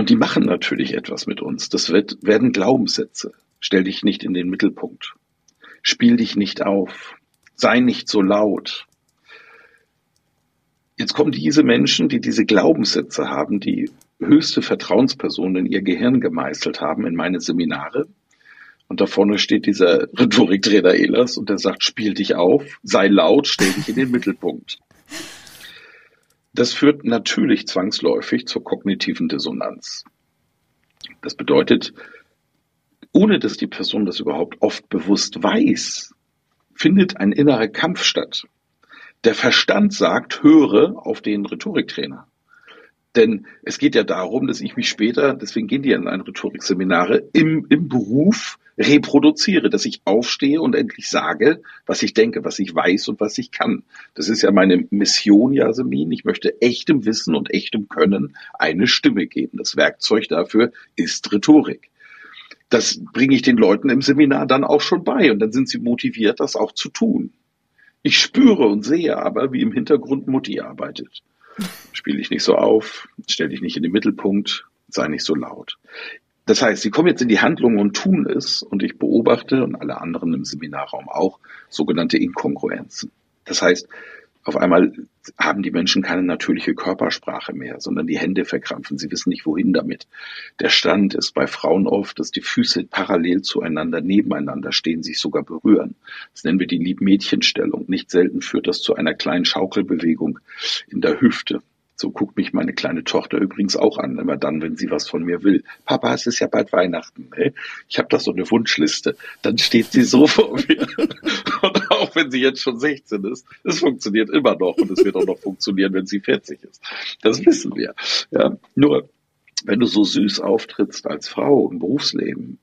Und die machen natürlich etwas mit uns. Das wird, werden Glaubenssätze. Stell dich nicht in den Mittelpunkt. Spiel dich nicht auf. Sei nicht so laut. Jetzt kommen diese Menschen, die diese Glaubenssätze haben, die höchste Vertrauenspersonen in ihr Gehirn gemeißelt haben, in meine Seminare. Und da vorne steht dieser Rhetoriktrainer Elas und der sagt, spiel dich auf, sei laut, stell dich in den Mittelpunkt. Das führt natürlich zwangsläufig zur kognitiven Dissonanz. Das bedeutet, ohne dass die Person das überhaupt oft bewusst weiß, findet ein innerer Kampf statt. Der Verstand sagt, höre auf den Rhetoriktrainer. Denn es geht ja darum, dass ich mich später, deswegen gehen die in ein Rhetorikseminare, im, im Beruf reproduziere, dass ich aufstehe und endlich sage, was ich denke, was ich weiß und was ich kann. Das ist ja meine Mission, Jasmin. Ich möchte echtem Wissen und echtem Können eine Stimme geben. Das Werkzeug dafür ist Rhetorik. Das bringe ich den Leuten im Seminar dann auch schon bei und dann sind sie motiviert, das auch zu tun. Ich spüre und sehe aber, wie im Hintergrund Mutti arbeitet. Spiel dich nicht so auf, stell dich nicht in den Mittelpunkt, sei nicht so laut. Das heißt, sie kommen jetzt in die Handlung und tun es und ich beobachte und alle anderen im Seminarraum auch sogenannte Inkongruenzen. Das heißt, auf einmal haben die Menschen keine natürliche Körpersprache mehr, sondern die Hände verkrampfen. Sie wissen nicht, wohin damit. Der Stand ist bei Frauen oft, dass die Füße parallel zueinander, nebeneinander stehen, sich sogar berühren. Das nennen wir die Liebmädchenstellung. Nicht selten führt das zu einer kleinen Schaukelbewegung in der Hüfte. So guckt mich meine kleine Tochter übrigens auch an, immer dann, wenn sie was von mir will. Papa, es ist ja bald Weihnachten. Ne? Ich habe da so eine Wunschliste. Dann steht sie so vor mir. Und auch wenn sie jetzt schon 16 ist, es funktioniert immer noch und es wird auch noch funktionieren, wenn sie 40 ist. Das wissen wir. Ja, nur wenn du so süß auftrittst als Frau im Berufsleben,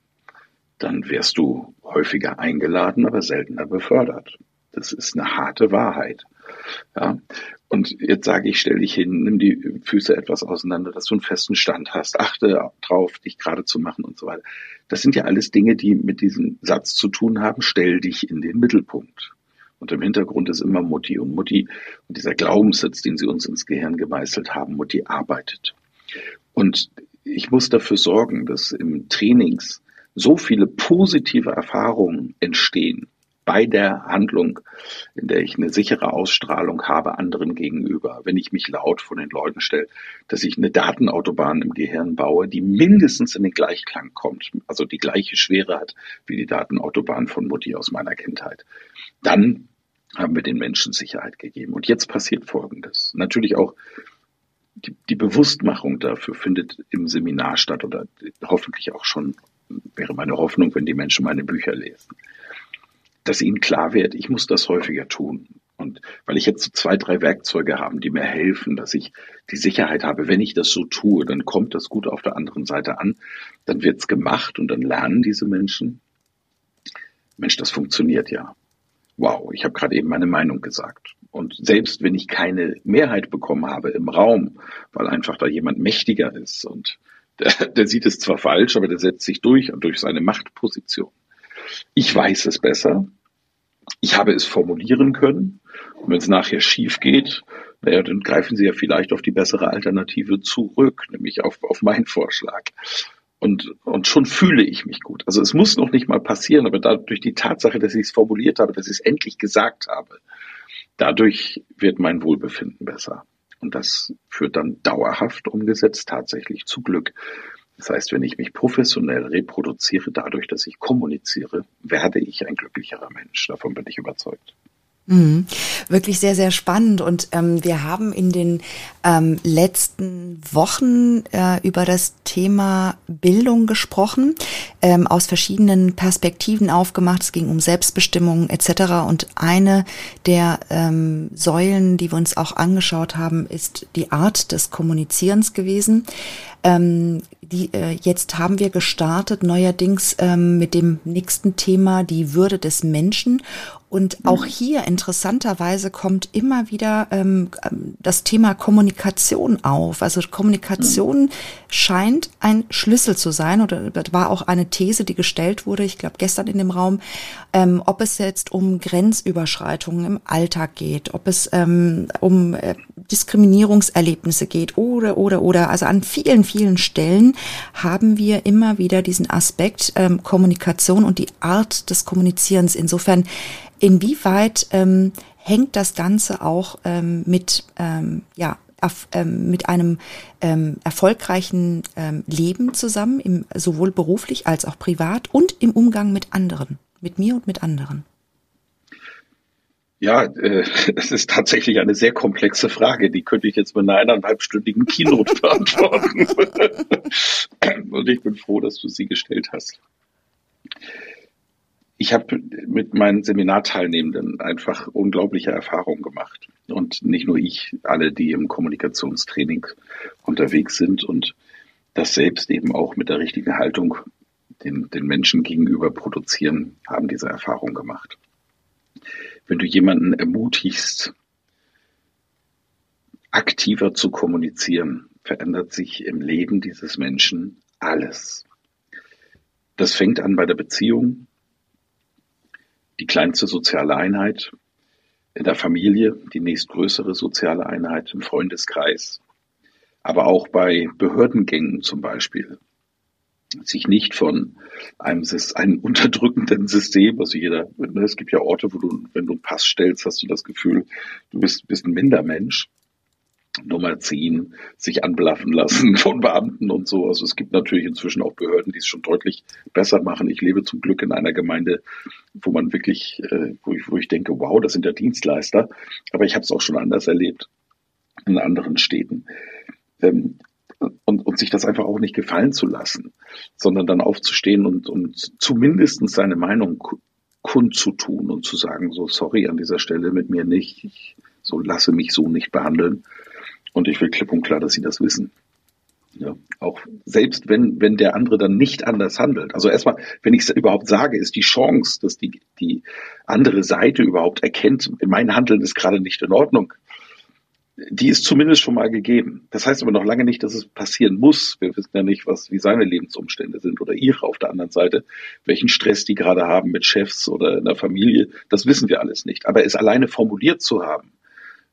dann wirst du häufiger eingeladen, aber seltener befördert. Das ist eine harte Wahrheit. Ja, und jetzt sage ich, stell dich hin, nimm die Füße etwas auseinander, dass du einen festen Stand hast, achte drauf, dich gerade zu machen und so weiter. Das sind ja alles Dinge, die mit diesem Satz zu tun haben, stell dich in den Mittelpunkt. Und im Hintergrund ist immer Mutti. Und Mutti, und dieser Glaubenssatz, den sie uns ins Gehirn gemeißelt haben, Mutti arbeitet. Und ich muss dafür sorgen, dass im Trainings so viele positive Erfahrungen entstehen, bei der Handlung, in der ich eine sichere Ausstrahlung habe anderen gegenüber, wenn ich mich laut vor den Leuten stelle, dass ich eine Datenautobahn im Gehirn baue, die mindestens in den Gleichklang kommt, also die gleiche Schwere hat wie die Datenautobahn von Mutti aus meiner Kindheit. Dann haben wir den Menschen Sicherheit gegeben. Und jetzt passiert Folgendes. Natürlich auch die, die Bewusstmachung dafür findet im Seminar statt oder hoffentlich auch schon, wäre meine Hoffnung, wenn die Menschen meine Bücher lesen dass ihnen klar wird, ich muss das häufiger tun. Und weil ich jetzt zwei, drei Werkzeuge habe, die mir helfen, dass ich die Sicherheit habe, wenn ich das so tue, dann kommt das gut auf der anderen Seite an, dann wird's gemacht und dann lernen diese Menschen, Mensch, das funktioniert ja. Wow, ich habe gerade eben meine Meinung gesagt. Und selbst wenn ich keine Mehrheit bekommen habe im Raum, weil einfach da jemand mächtiger ist und Der, der sieht es zwar falsch, aber der setzt sich durch und durch seine Machtposition. Ich weiß es besser. Ich habe es formulieren können. Und wenn es nachher schief geht, naja, dann greifen Sie ja vielleicht auf die bessere Alternative zurück, nämlich auf, auf meinen Vorschlag. Und, und schon fühle ich mich gut. Also es muss noch nicht mal passieren, aber dadurch die Tatsache, dass ich es formuliert habe, dass ich es endlich gesagt habe, dadurch wird mein Wohlbefinden besser. Und das führt dann dauerhaft umgesetzt tatsächlich zu Glück. Das heißt, wenn ich mich professionell reproduziere, dadurch, dass ich kommuniziere, werde ich ein glücklicherer Mensch. Davon bin ich überzeugt. Mhm. Wirklich sehr, sehr spannend. Und ähm, wir haben in den ähm, letzten Wochen äh, über das Thema Bildung gesprochen, ähm, aus verschiedenen Perspektiven aufgemacht. Es ging um Selbstbestimmung etc. Und eine der ähm, Säulen, die wir uns auch angeschaut haben, ist die Art des Kommunizierens gewesen. Ähm, die, äh, jetzt haben wir gestartet neuerdings ähm, mit dem nächsten Thema die Würde des Menschen. Und auch mhm. hier interessanterweise kommt immer wieder ähm, das Thema Kommunikation auf. Also Kommunikation mhm. scheint ein Schlüssel zu sein oder war auch eine These, die gestellt wurde, ich glaube gestern in dem Raum, ähm, ob es jetzt um Grenzüberschreitungen im Alltag geht, ob es ähm, um äh, Diskriminierungserlebnisse geht oder, oder, oder. Also an vielen, vielen Stellen haben wir immer wieder diesen Aspekt ähm, Kommunikation und die Art des Kommunizierens. Insofern Inwieweit ähm, hängt das Ganze auch ähm, mit, ähm, ja, ähm, mit einem ähm, erfolgreichen ähm, Leben zusammen, im, sowohl beruflich als auch privat und im Umgang mit anderen, mit mir und mit anderen? Ja, äh, es ist tatsächlich eine sehr komplexe Frage. Die könnte ich jetzt mit einer eineinhalbstündigen Keynote beantworten. und ich bin froh, dass du sie gestellt hast ich habe mit meinen Seminarteilnehmenden einfach unglaubliche Erfahrungen gemacht. Und nicht nur ich, alle, die im Kommunikationstraining unterwegs sind und das selbst eben auch mit der richtigen Haltung den, den Menschen gegenüber produzieren, haben diese Erfahrung gemacht. Wenn du jemanden ermutigst, aktiver zu kommunizieren, verändert sich im Leben dieses Menschen alles. Das fängt an bei der Beziehung, die kleinste soziale Einheit, in der Familie die nächstgrößere soziale Einheit, im Freundeskreis, aber auch bei Behördengängen zum Beispiel. Sich nicht von einem, einem unterdrückenden System, also jeder, ne, es gibt ja Orte, wo du, wenn du einen Pass stellst, hast du das Gefühl, du bist, bist ein Mindermensch. Nummer ziehen, sich anblaffen lassen von Beamten und so. Also es gibt natürlich inzwischen auch Behörden, die es schon deutlich besser machen. Ich lebe zum Glück in einer Gemeinde, wo man wirklich, äh, wo, ich, wo ich denke, wow, das sind ja Dienstleister. Aber ich habe es auch schon anders erlebt in anderen Städten. Ähm, und, und sich das einfach auch nicht gefallen zu lassen, sondern dann aufzustehen und, und zumindest seine Meinung kundzutun und zu sagen, so sorry an dieser Stelle mit mir nicht, ich so lasse mich so nicht behandeln. Und ich will klipp und klar, dass sie das wissen. Ja, auch selbst wenn, wenn der andere dann nicht anders handelt. Also erstmal, wenn ich es überhaupt sage, ist die Chance, dass die, die andere Seite überhaupt erkennt, mein Handeln ist gerade nicht in Ordnung. Die ist zumindest schon mal gegeben. Das heißt aber noch lange nicht, dass es passieren muss. Wir wissen ja nicht, was, wie seine Lebensumstände sind oder ihre auf der anderen Seite, welchen Stress die gerade haben mit Chefs oder in der Familie. Das wissen wir alles nicht. Aber es alleine formuliert zu haben,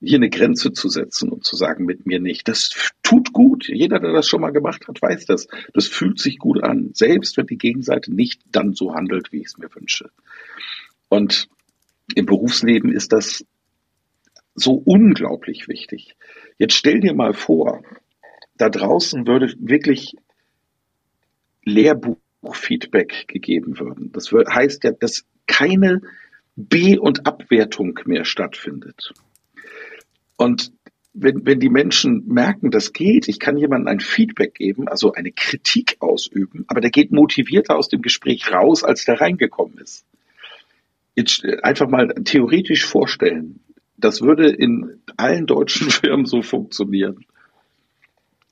hier eine Grenze zu setzen und zu sagen, mit mir nicht. Das tut gut. Jeder, der das schon mal gemacht hat, weiß das. Das fühlt sich gut an. Selbst wenn die Gegenseite nicht dann so handelt, wie ich es mir wünsche. Und im Berufsleben ist das so unglaublich wichtig. Jetzt stell dir mal vor, da draußen würde wirklich Lehrbuchfeedback gegeben würden. Das heißt ja, dass keine B- und Abwertung mehr stattfindet. Und wenn, wenn die Menschen merken, das geht, ich kann jemandem ein Feedback geben, also eine Kritik ausüben, aber der geht motivierter aus dem Gespräch raus, als der reingekommen ist. Jetzt einfach mal theoretisch vorstellen, das würde in allen deutschen Firmen so funktionieren.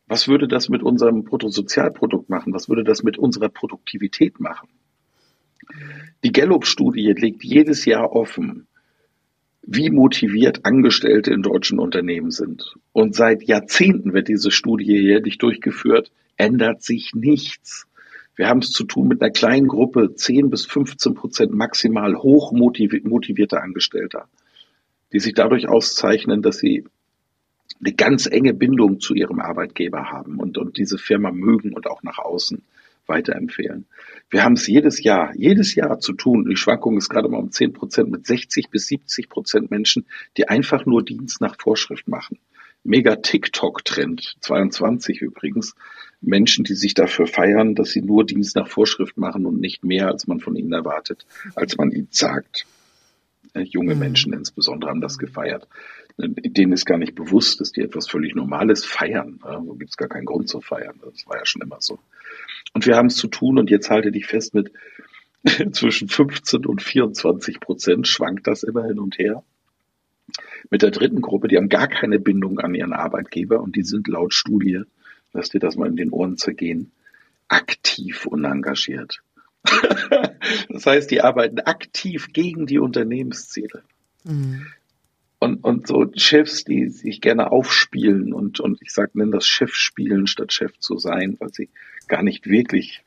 Was würde das mit unserem Bruttosozialprodukt machen? Was würde das mit unserer Produktivität machen? Die Gallup-Studie legt jedes Jahr offen, wie motiviert Angestellte in deutschen Unternehmen sind. Und seit Jahrzehnten wird diese Studie jährlich durchgeführt. ändert sich nichts. Wir haben es zu tun mit einer kleinen Gruppe, 10 bis 15 Prozent maximal hochmotivierte Angestellter, die sich dadurch auszeichnen, dass sie eine ganz enge Bindung zu ihrem Arbeitgeber haben und, und diese Firma mögen und auch nach außen weiterempfehlen. Wir haben es jedes Jahr, jedes Jahr zu tun. Die Schwankung ist gerade mal um 10 Prozent mit 60 bis 70 Prozent Menschen, die einfach nur Dienst nach Vorschrift machen. Mega TikTok-Trend, 22 übrigens. Menschen, die sich dafür feiern, dass sie nur Dienst nach Vorschrift machen und nicht mehr, als man von ihnen erwartet, als man ihnen sagt. Äh, junge mhm. Menschen insbesondere haben das gefeiert. Denen ist gar nicht bewusst, dass die etwas völlig Normales feiern. So gibt es gar keinen Grund zu feiern. Das war ja schon immer so. Und wir haben es zu tun, und jetzt halte dich fest, mit zwischen 15 und 24 Prozent schwankt das immer hin und her. Mit der dritten Gruppe, die haben gar keine Bindung an ihren Arbeitgeber und die sind laut Studie, lass dir das mal in den Ohren zergehen, aktiv unengagiert. das heißt, die arbeiten aktiv gegen die Unternehmensziele. Mhm. Und, und so Chefs, die sich gerne aufspielen und, und ich sage, nennen das Chef spielen, statt Chef zu sein, weil sie gar nicht wirklich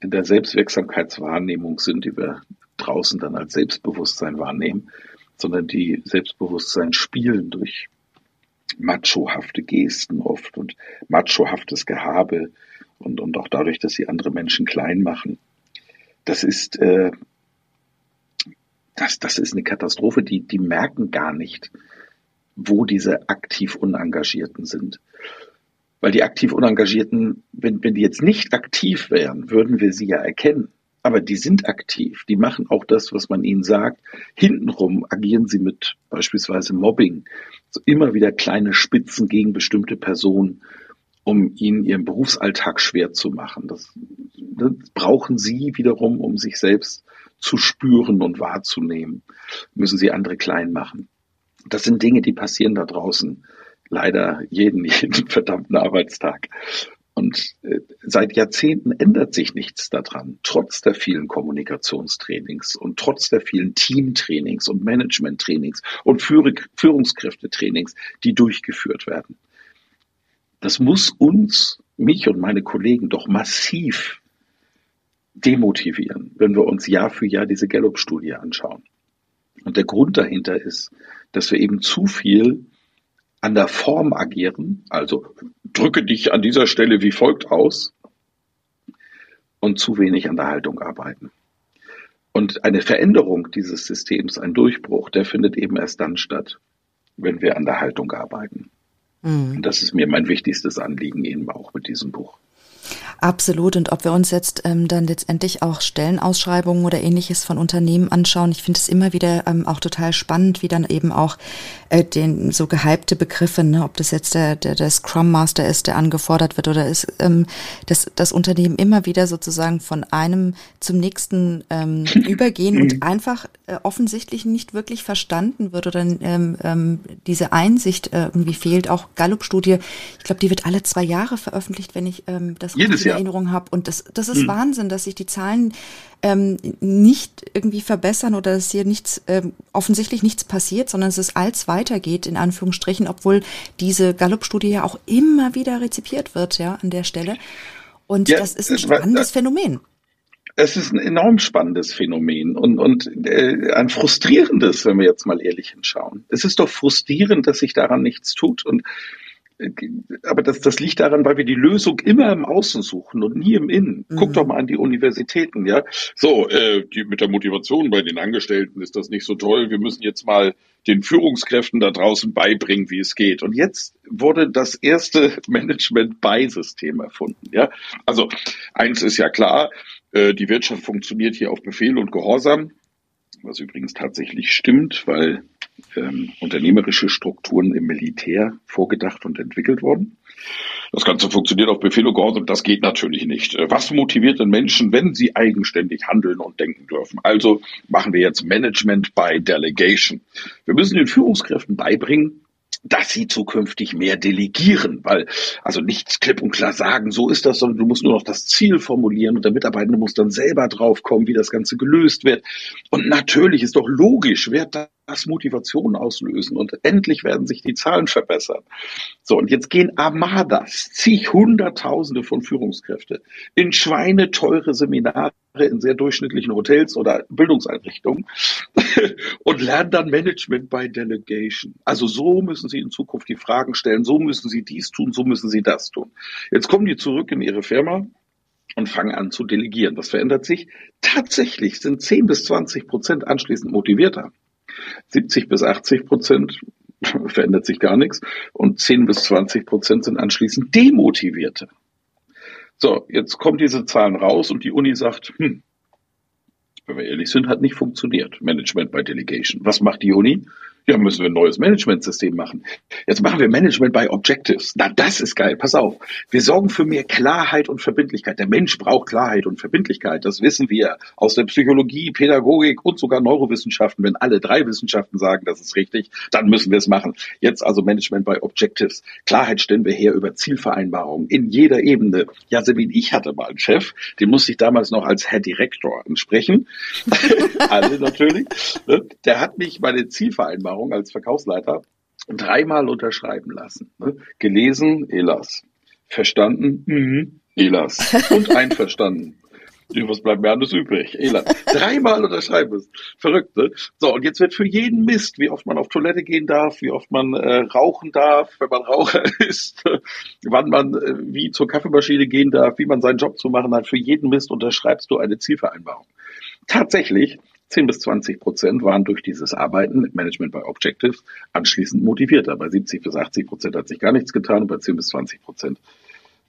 in der Selbstwirksamkeitswahrnehmung sind, die wir draußen dann als Selbstbewusstsein wahrnehmen, sondern die Selbstbewusstsein spielen durch machohafte Gesten oft und machohaftes Gehabe und, und auch dadurch, dass sie andere Menschen klein machen. Das ist, äh, das, das ist eine Katastrophe. Die, die merken gar nicht, wo diese aktiv Unengagierten sind. Weil die aktiv Unengagierten, wenn, wenn die jetzt nicht aktiv wären, würden wir sie ja erkennen. Aber die sind aktiv. Die machen auch das, was man ihnen sagt. Hintenrum agieren sie mit beispielsweise Mobbing. So immer wieder kleine Spitzen gegen bestimmte Personen, um ihnen ihren Berufsalltag schwer zu machen. Das, das brauchen sie wiederum, um sich selbst zu spüren und wahrzunehmen. Müssen sie andere klein machen. Das sind Dinge, die passieren da draußen leider jeden, jeden verdammten Arbeitstag. Und äh, seit Jahrzehnten ändert sich nichts daran, trotz der vielen Kommunikationstrainings und trotz der vielen Teamtrainings und Managementtrainings und Führungskräftetrainings, die durchgeführt werden. Das muss uns, mich und meine Kollegen doch massiv demotivieren, wenn wir uns Jahr für Jahr diese Gallup-Studie anschauen. Und der Grund dahinter ist, dass wir eben zu viel an der Form agieren, also drücke dich an dieser Stelle wie folgt aus und zu wenig an der Haltung arbeiten. Und eine Veränderung dieses Systems, ein Durchbruch, der findet eben erst dann statt, wenn wir an der Haltung arbeiten. Mhm. Und das ist mir mein wichtigstes Anliegen eben auch mit diesem Buch. Absolut. Und ob wir uns jetzt ähm, dann letztendlich auch Stellenausschreibungen oder ähnliches von Unternehmen anschauen, ich finde es immer wieder ähm, auch total spannend, wie dann eben auch äh, den so gehypte Begriffe, ne, ob das jetzt der, der, der Scrum Master ist, der angefordert wird, oder ist ähm, das, das Unternehmen immer wieder sozusagen von einem zum nächsten ähm, übergehen und einfach äh, offensichtlich nicht wirklich verstanden wird oder ähm, ähm, diese Einsicht äh, irgendwie fehlt. Auch Gallup-Studie, ich glaube, die wird alle zwei Jahre veröffentlicht, wenn ich ähm, das Jedes in Erinnerung habe. Und das, das ist mhm. Wahnsinn, dass sich die Zahlen ähm, nicht irgendwie verbessern oder dass hier nichts, ähm, offensichtlich nichts passiert, sondern dass es als weitergeht, in Anführungsstrichen, obwohl diese Gallup-Studie ja auch immer wieder rezipiert wird, ja, an der Stelle. Und ja, das ist ein spannendes Phänomen. Es ist ein enorm spannendes Phänomen und, und äh, ein frustrierendes, wenn wir jetzt mal ehrlich hinschauen. Es ist doch frustrierend, dass sich daran nichts tut. Und aber das, das liegt daran, weil wir die Lösung immer im Außen suchen und nie im Innen. Mhm. Guck doch mal an die Universitäten, ja. So, äh, die, mit der Motivation bei den Angestellten ist das nicht so toll. Wir müssen jetzt mal den Führungskräften da draußen beibringen, wie es geht. Und jetzt wurde das erste Management-Bei-System erfunden, ja. Also, eins ist ja klar, äh, die Wirtschaft funktioniert hier auf Befehl und Gehorsam, was übrigens tatsächlich stimmt, weil ähm, unternehmerische Strukturen im Militär vorgedacht und entwickelt worden. Das Ganze funktioniert auf Befehl und Gehorsam. Das geht natürlich nicht. Äh, was motiviert den Menschen, wenn sie eigenständig handeln und denken dürfen? Also machen wir jetzt Management by Delegation. Wir müssen den Führungskräften beibringen, dass sie zukünftig mehr delegieren, weil also nichts klipp und klar sagen, so ist das, sondern du musst nur noch das Ziel formulieren und der Mitarbeitende muss dann selber draufkommen, wie das Ganze gelöst wird. Und natürlich ist doch logisch, wer das Motivation auslösen und endlich werden sich die Zahlen verbessern. So, und jetzt gehen Armadas, zig Hunderttausende von Führungskräfte in schweineteure Seminare in sehr durchschnittlichen Hotels oder Bildungseinrichtungen und lernen dann Management by Delegation. Also so müssen sie in Zukunft die Fragen stellen, so müssen sie dies tun, so müssen sie das tun. Jetzt kommen die zurück in ihre Firma und fangen an zu delegieren. Was verändert sich? Tatsächlich sind 10 bis 20 Prozent anschließend motivierter. 70 bis 80 Prozent verändert sich gar nichts und 10 bis 20 Prozent sind anschließend demotivierter. So, jetzt kommen diese Zahlen raus und die Uni sagt, hm, wenn wir ehrlich sind, hat nicht funktioniert. Management by Delegation. Was macht die Uni? Ja, müssen wir ein neues Managementsystem machen. Jetzt machen wir Management by Objectives. Na, das ist geil. Pass auf. Wir sorgen für mehr Klarheit und Verbindlichkeit. Der Mensch braucht Klarheit und Verbindlichkeit. Das wissen wir aus der Psychologie, Pädagogik und sogar Neurowissenschaften. Wenn alle drei Wissenschaften sagen, das ist richtig, dann müssen wir es machen. Jetzt also Management by Objectives. Klarheit stellen wir her über Zielvereinbarungen in jeder Ebene. Ja, Sabine, ich hatte mal einen Chef, den musste ich damals noch als Herr Direktor ansprechen. alle natürlich. Ne? Der hat mich meine Zielvereinbarung Vereinbarung als Verkaufsleiter dreimal unterschreiben lassen. Ne? Gelesen, Elas. Verstanden, mhm. Elas. Und einverstanden. Was bleibt mir anders übrig? Elas. Dreimal unterschreiben ist. Verrückt, ne? So, und jetzt wird für jeden Mist, wie oft man auf Toilette gehen darf, wie oft man äh, rauchen darf, wenn man Raucher ist, wann man äh, wie zur Kaffeemaschine gehen darf, wie man seinen Job zu machen hat, für jeden Mist unterschreibst du eine Zielvereinbarung. Tatsächlich 10 bis 20 Prozent waren durch dieses Arbeiten mit Management by Objectives anschließend motivierter. Bei 70 bis 80 Prozent hat sich gar nichts getan und bei 10 bis 20 Prozent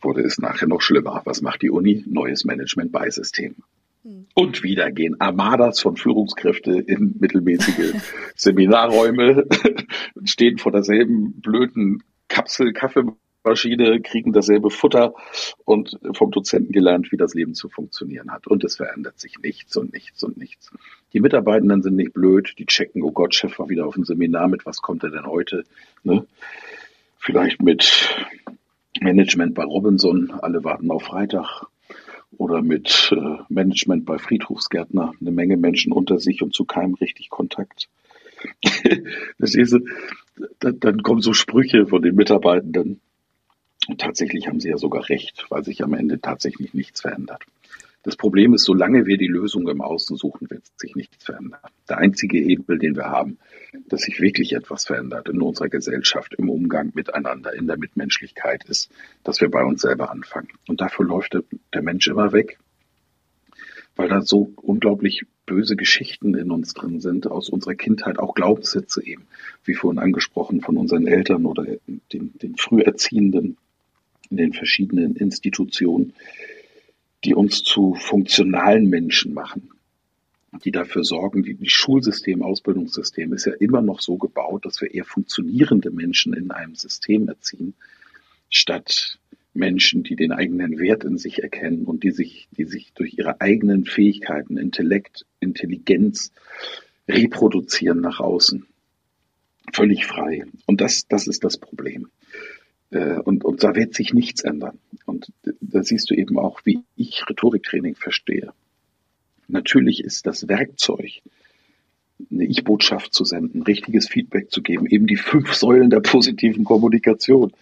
wurde es nachher noch schlimmer. Was macht die Uni? Neues Management by System. Hm. Und wieder gehen Armadas von Führungskräfte in mittelmäßige Seminarräume, stehen vor derselben blöden Kapsel Kaffee Maschine, kriegen dasselbe Futter und vom Dozenten gelernt, wie das Leben zu funktionieren hat. Und es verändert sich nichts und nichts und nichts. Die Mitarbeitenden sind nicht blöd, die checken, oh Gott, Chef war wieder auf dem Seminar mit, was kommt er denn heute? Ne? Vielleicht mit Management bei Robinson, alle warten auf Freitag. Oder mit äh, Management bei Friedhofsgärtner, eine Menge Menschen unter sich und zu keinem richtig Kontakt. Verstehst du? Dann, dann kommen so Sprüche von den Mitarbeitenden. Und tatsächlich haben sie ja sogar recht, weil sich am Ende tatsächlich nichts verändert. Das Problem ist, solange wir die Lösung im Außen suchen, wird sich nichts verändern. Der einzige Hebel, den wir haben, dass sich wirklich etwas verändert in unserer Gesellschaft, im Umgang miteinander, in der Mitmenschlichkeit, ist, dass wir bei uns selber anfangen. Und dafür läuft der Mensch immer weg, weil da so unglaublich böse Geschichten in uns drin sind, aus unserer Kindheit, auch Glaubenssätze eben, wie vorhin angesprochen, von unseren Eltern oder den, den Früherziehenden in den verschiedenen Institutionen, die uns zu funktionalen Menschen machen, die dafür sorgen, die, die Schulsystem, Ausbildungssystem ist ja immer noch so gebaut, dass wir eher funktionierende Menschen in einem System erziehen, statt Menschen, die den eigenen Wert in sich erkennen und die sich, die sich durch ihre eigenen Fähigkeiten, Intellekt, Intelligenz reproduzieren nach außen. Völlig frei. Und das, das ist das Problem. Äh, und, und da wird sich nichts ändern. Und da siehst du eben auch, wie ich Rhetoriktraining verstehe. Natürlich ist das Werkzeug, eine Ich-Botschaft zu senden, richtiges Feedback zu geben, eben die fünf Säulen der positiven Kommunikation,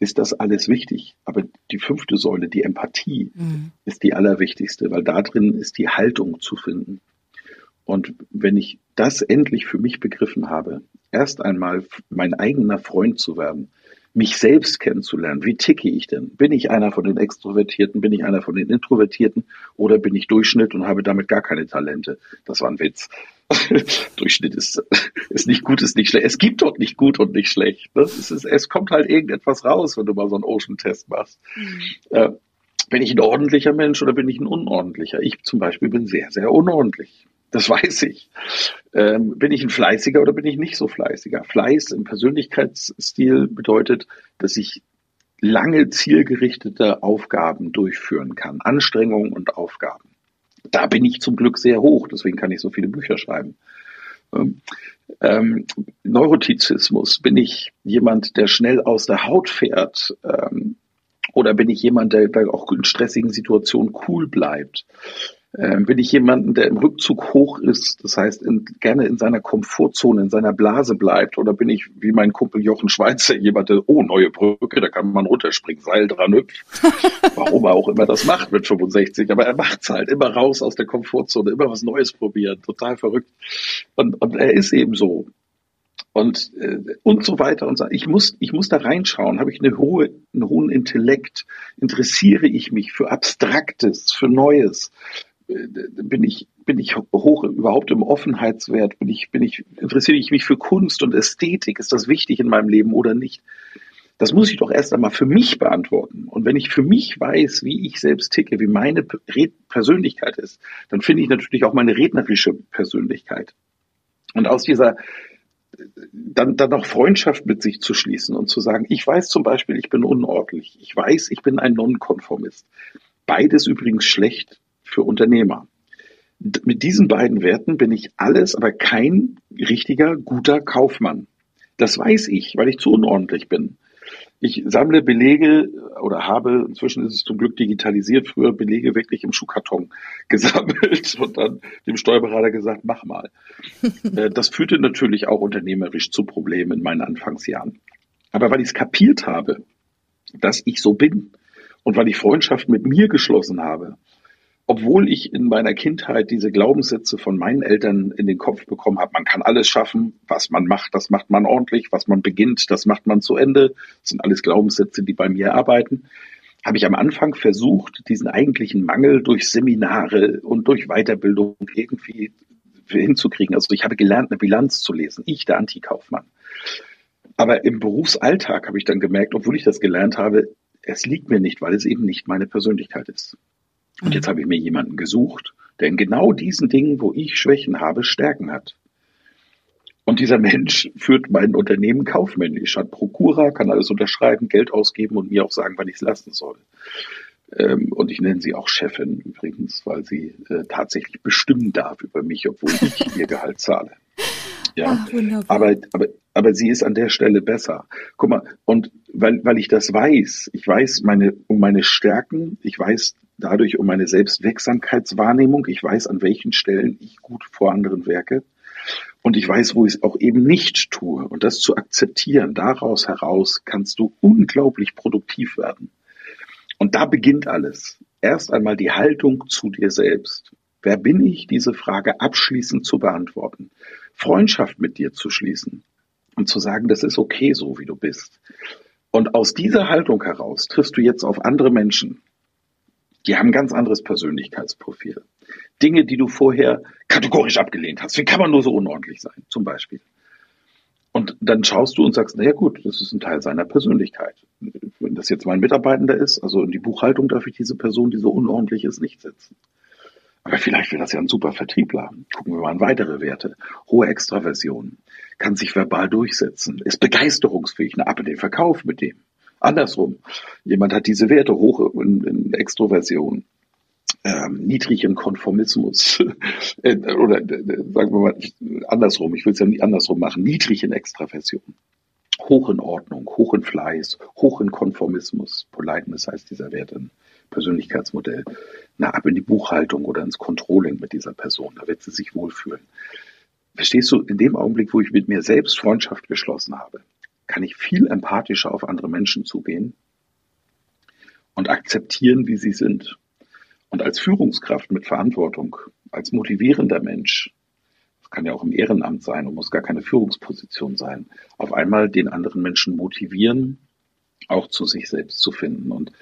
ist das alles wichtig. Aber die fünfte Säule, die Empathie, mhm. ist die allerwichtigste, weil da drin ist die Haltung zu finden. Und wenn ich das endlich für mich begriffen habe, erst einmal mein eigener Freund zu werden, mich selbst kennenzulernen. Wie ticke ich denn? Bin ich einer von den Extrovertierten? Bin ich einer von den Introvertierten? Oder bin ich Durchschnitt und habe damit gar keine Talente? Das war ein Witz. Durchschnitt ist, ist nicht gut, ist nicht schlecht. Es gibt dort nicht gut und nicht schlecht. Ne? Es, ist, es kommt halt irgendetwas raus, wenn du mal so einen Ocean-Test machst. Mhm. Äh, bin ich ein ordentlicher Mensch oder bin ich ein unordentlicher? Ich zum Beispiel bin sehr, sehr unordentlich. Das weiß ich. Ähm, bin ich ein Fleißiger oder bin ich nicht so fleißiger? Fleiß im Persönlichkeitsstil bedeutet, dass ich lange zielgerichtete Aufgaben durchführen kann. Anstrengungen und Aufgaben. Da bin ich zum Glück sehr hoch, deswegen kann ich so viele Bücher schreiben. Ähm, ähm, Neurotizismus, bin ich jemand, der schnell aus der Haut fährt? Ähm, oder bin ich jemand, der, der auch in stressigen Situationen cool bleibt? Ähm, bin ich jemanden, der im Rückzug hoch ist, das heißt in, gerne in seiner Komfortzone, in seiner Blase bleibt? Oder bin ich wie mein Kumpel Jochen Schweizer jemand, der, oh, neue Brücke, da kann man runterspringen, Seil dran hüpft. Warum er auch immer das macht mit 65, aber er macht's halt, immer raus aus der Komfortzone, immer was Neues probieren, total verrückt. Und, und er ist eben so. Und, äh, und so weiter und so. Ich muss, ich muss da reinschauen. Habe ich eine hohe, einen hohen Intellekt? Interessiere ich mich für Abstraktes, für Neues? Bin ich, bin ich hoch überhaupt im Offenheitswert? Bin ich, bin ich, interessiere ich mich für Kunst und Ästhetik? Ist das wichtig in meinem Leben oder nicht? Das muss ich doch erst einmal für mich beantworten. Und wenn ich für mich weiß, wie ich selbst ticke, wie meine Persönlichkeit ist, dann finde ich natürlich auch meine rednerische Persönlichkeit. Und aus dieser, dann, dann auch Freundschaft mit sich zu schließen und zu sagen, ich weiß zum Beispiel, ich bin unordentlich. Ich weiß, ich bin ein Nonkonformist. Beides übrigens schlecht für Unternehmer. Mit diesen beiden Werten bin ich alles, aber kein richtiger, guter Kaufmann. Das weiß ich, weil ich zu unordentlich bin. Ich sammle Belege oder habe, inzwischen ist es zum Glück digitalisiert, früher Belege wirklich im Schuhkarton gesammelt und dann dem Steuerberater gesagt, mach mal. Äh, das führte natürlich auch unternehmerisch zu Problemen in meinen Anfangsjahren. Aber weil ich es kapiert habe, dass ich so bin und weil ich Freundschaft mit mir geschlossen habe, obwohl ich in meiner Kindheit diese Glaubenssätze von meinen Eltern in den Kopf bekommen habe, man kann alles schaffen, was man macht, das macht man ordentlich, was man beginnt, das macht man zu Ende. Das sind alles Glaubenssätze, die bei mir arbeiten. Habe ich am Anfang versucht, diesen eigentlichen Mangel durch Seminare und durch Weiterbildung irgendwie hinzukriegen. Also ich habe gelernt, eine Bilanz zu lesen. Ich, der Antikaufmann. Aber im Berufsalltag habe ich dann gemerkt, obwohl ich das gelernt habe, es liegt mir nicht, weil es eben nicht meine Persönlichkeit ist. Und jetzt habe ich mir jemanden gesucht, der in genau diesen Dingen, wo ich Schwächen habe, Stärken hat. Und dieser Mensch führt mein Unternehmen kaufmännisch, hat Prokura, kann alles unterschreiben, Geld ausgeben und mir auch sagen, wann ich es lassen soll. Ähm, und ich nenne sie auch Chefin übrigens, weil sie äh, tatsächlich bestimmen darf über mich, obwohl ich ihr Gehalt zahle. Ja, Ach, aber, aber, aber sie ist an der Stelle besser. Guck mal, und weil, weil ich das weiß, ich weiß meine, um meine Stärken, ich weiß dadurch um meine Selbstwirksamkeitswahrnehmung. Ich weiß, an welchen Stellen ich gut vor anderen werke. Und ich weiß, wo ich es auch eben nicht tue. Und das zu akzeptieren, daraus heraus kannst du unglaublich produktiv werden. Und da beginnt alles. Erst einmal die Haltung zu dir selbst. Wer bin ich, diese Frage abschließend zu beantworten. Freundschaft mit dir zu schließen und zu sagen, das ist okay so, wie du bist. Und aus dieser Haltung heraus triffst du jetzt auf andere Menschen, die haben ein ganz anderes Persönlichkeitsprofil. Dinge, die du vorher kategorisch abgelehnt hast. Wie kann man nur so unordentlich sein, zum Beispiel? Und dann schaust du und sagst, naja gut, das ist ein Teil seiner Persönlichkeit. Wenn das jetzt mein Mitarbeitender ist, also in die Buchhaltung darf ich diese Person, die so unordentlich ist, nicht setzen. Aber vielleicht will das ja ein super Vertriebler. Gucken wir mal an weitere Werte. Hohe Extraversion, kann sich verbal durchsetzen, ist begeisterungsfähig, eine Ab in den Verkauf mit dem. Andersrum. Jemand hat diese Werte hoch in, in Extroversion, ähm, niedrig in Konformismus äh, oder äh, sagen wir mal andersrum, ich will es ja nicht andersrum machen, niedrig in Extraversion, hoch in Ordnung, hoch in Fleiß, hoch in Konformismus, Politeness heißt dieser Wert im Persönlichkeitsmodell, na ab in die Buchhaltung oder ins Controlling mit dieser Person, da wird sie sich wohlfühlen. Verstehst du, in dem Augenblick, wo ich mit mir selbst Freundschaft geschlossen habe, kann ich viel empathischer auf andere Menschen zugehen und akzeptieren, wie sie sind. Und als Führungskraft mit Verantwortung, als motivierender Mensch, das kann ja auch im Ehrenamt sein und muss gar keine Führungsposition sein, auf einmal den anderen Menschen motivieren, auch zu sich selbst zu finden und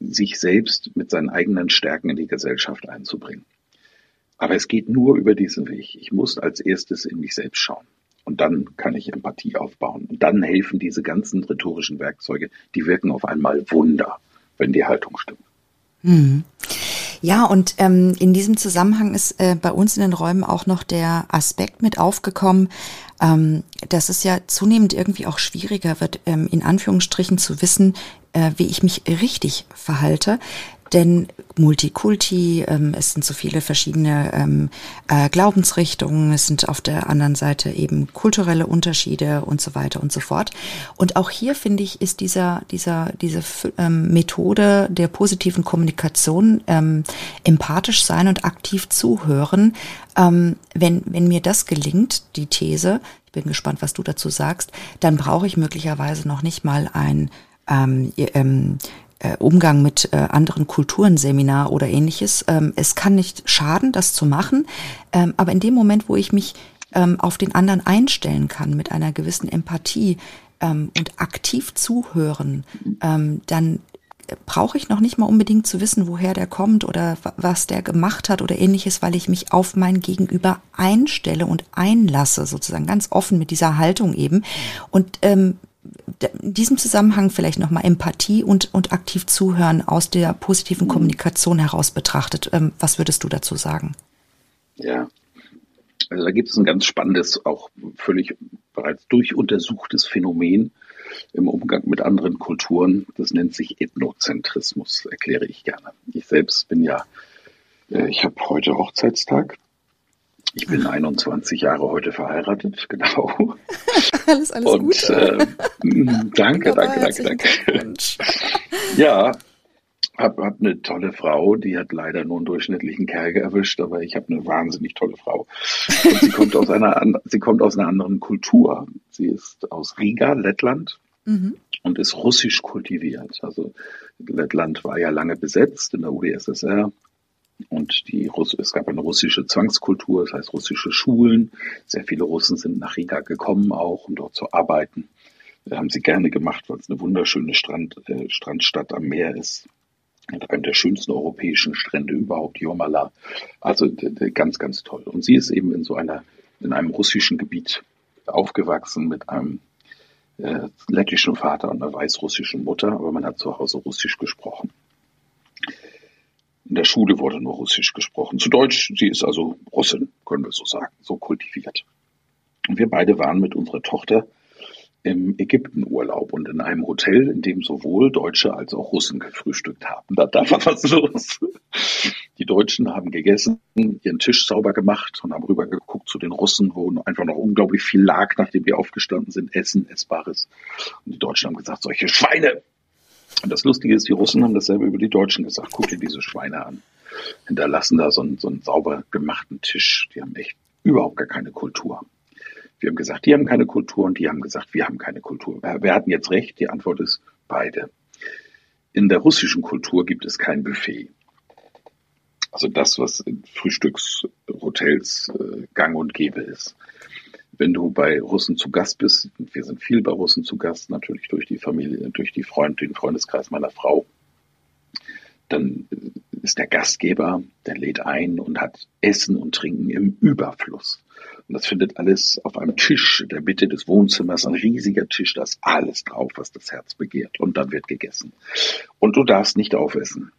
sich selbst mit seinen eigenen Stärken in die Gesellschaft einzubringen. Aber es geht nur über diesen Weg. Ich muss als erstes in mich selbst schauen. Und dann kann ich Empathie aufbauen. Und dann helfen diese ganzen rhetorischen Werkzeuge, die wirken auf einmal Wunder, wenn die Haltung stimmt. Hm. Ja, und ähm, in diesem Zusammenhang ist äh, bei uns in den Räumen auch noch der Aspekt mit aufgekommen, ähm, dass es ja zunehmend irgendwie auch schwieriger wird, ähm, in Anführungsstrichen zu wissen, äh, wie ich mich richtig verhalte. Denn Multikulti, ähm, es sind so viele verschiedene ähm, äh, Glaubensrichtungen, es sind auf der anderen Seite eben kulturelle Unterschiede und so weiter und so fort. Und auch hier finde ich, ist dieser, dieser, diese ähm, Methode der positiven Kommunikation, ähm, empathisch sein und aktiv zuhören, ähm, wenn, wenn mir das gelingt, die These, ich bin gespannt, was du dazu sagst, dann brauche ich möglicherweise noch nicht mal ein ähm, ähm, äh, Umgang mit äh, anderen Kulturen, Seminar oder ähnliches. Ähm, es kann nicht schaden, das zu machen, ähm, aber in dem Moment, wo ich mich ähm, auf den anderen einstellen kann mit einer gewissen Empathie und aktiv zuhören, dann brauche ich noch nicht mal unbedingt zu wissen, woher der kommt oder was der gemacht hat oder ähnliches, weil ich mich auf mein Gegenüber einstelle und einlasse, sozusagen ganz offen mit dieser Haltung eben. Und ähm, in diesem Zusammenhang vielleicht nochmal Empathie und, und aktiv zuhören aus der positiven mhm. Kommunikation heraus betrachtet. Ähm, was würdest du dazu sagen? Ja, also da gibt es ein ganz spannendes, auch völlig bereits durchuntersuchtes Phänomen im Umgang mit anderen Kulturen. Das nennt sich Ethnozentrismus, erkläre ich gerne. Ich selbst bin ja, äh, ich habe heute Hochzeitstag ich bin 21 Jahre heute verheiratet, genau. alles, alles Und, Gute. Äh, danke, danke, danke, danke. ja, hab, hab eine tolle Frau, die hat leider nur einen durchschnittlichen Kerl erwischt, aber ich habe eine wahnsinnig tolle Frau. Und sie kommt aus einer, sie kommt aus einer anderen Kultur. Sie ist aus Riga, Lettland. Mhm. Und ist russisch kultiviert. Also Lettland war ja lange besetzt in der UdSSR und die Russ es gab eine russische Zwangskultur, das heißt russische Schulen. Sehr viele Russen sind nach Riga gekommen auch, um dort zu arbeiten. Das haben sie gerne gemacht, weil es eine wunderschöne Strand, äh, Strandstadt am Meer ist. Mit einem der schönsten europäischen Strände überhaupt, Jomala. Also ganz, ganz toll. Und sie ist eben in so einer, in einem russischen Gebiet aufgewachsen mit einem äh, lettischen Vater und einer weißrussischen Mutter, aber man hat zu Hause Russisch gesprochen. In der Schule wurde nur Russisch gesprochen. Zu Deutsch, sie ist also Russin, können wir so sagen, so kultiviert. Und wir beide waren mit unserer Tochter im Ägyptenurlaub und in einem Hotel, in dem sowohl Deutsche als auch Russen gefrühstückt haben. Da, da war was los. Die Deutschen haben gegessen, ihren Tisch sauber gemacht und haben rüber geguckt zu den Russen, wo einfach noch unglaublich viel lag, nachdem wir aufgestanden sind, Essen, Essbares. Und die Deutschen haben gesagt, solche Schweine, und das Lustige ist, die Russen haben dasselbe über die Deutschen gesagt. Guck dir diese Schweine an. Hinterlassen da so einen, so einen sauber gemachten Tisch. Die haben echt überhaupt gar keine Kultur. Wir haben gesagt, die haben keine Kultur und die haben gesagt, wir haben keine Kultur. Wer hatten jetzt recht? Die Antwort ist beide. In der russischen Kultur gibt es kein Buffet. Also das, was in Frühstückshotels äh, gang und gäbe ist wenn du bei Russen zu Gast bist, wir sind viel bei Russen zu Gast, natürlich durch die Familie, durch die Freund, den Freundeskreis meiner Frau, dann ist der Gastgeber, der lädt ein und hat Essen und Trinken im Überfluss. Und das findet alles auf einem Tisch in der Mitte des Wohnzimmers, ein riesiger Tisch, da ist alles drauf, was das Herz begehrt. Und dann wird gegessen. Und du darfst nicht aufessen,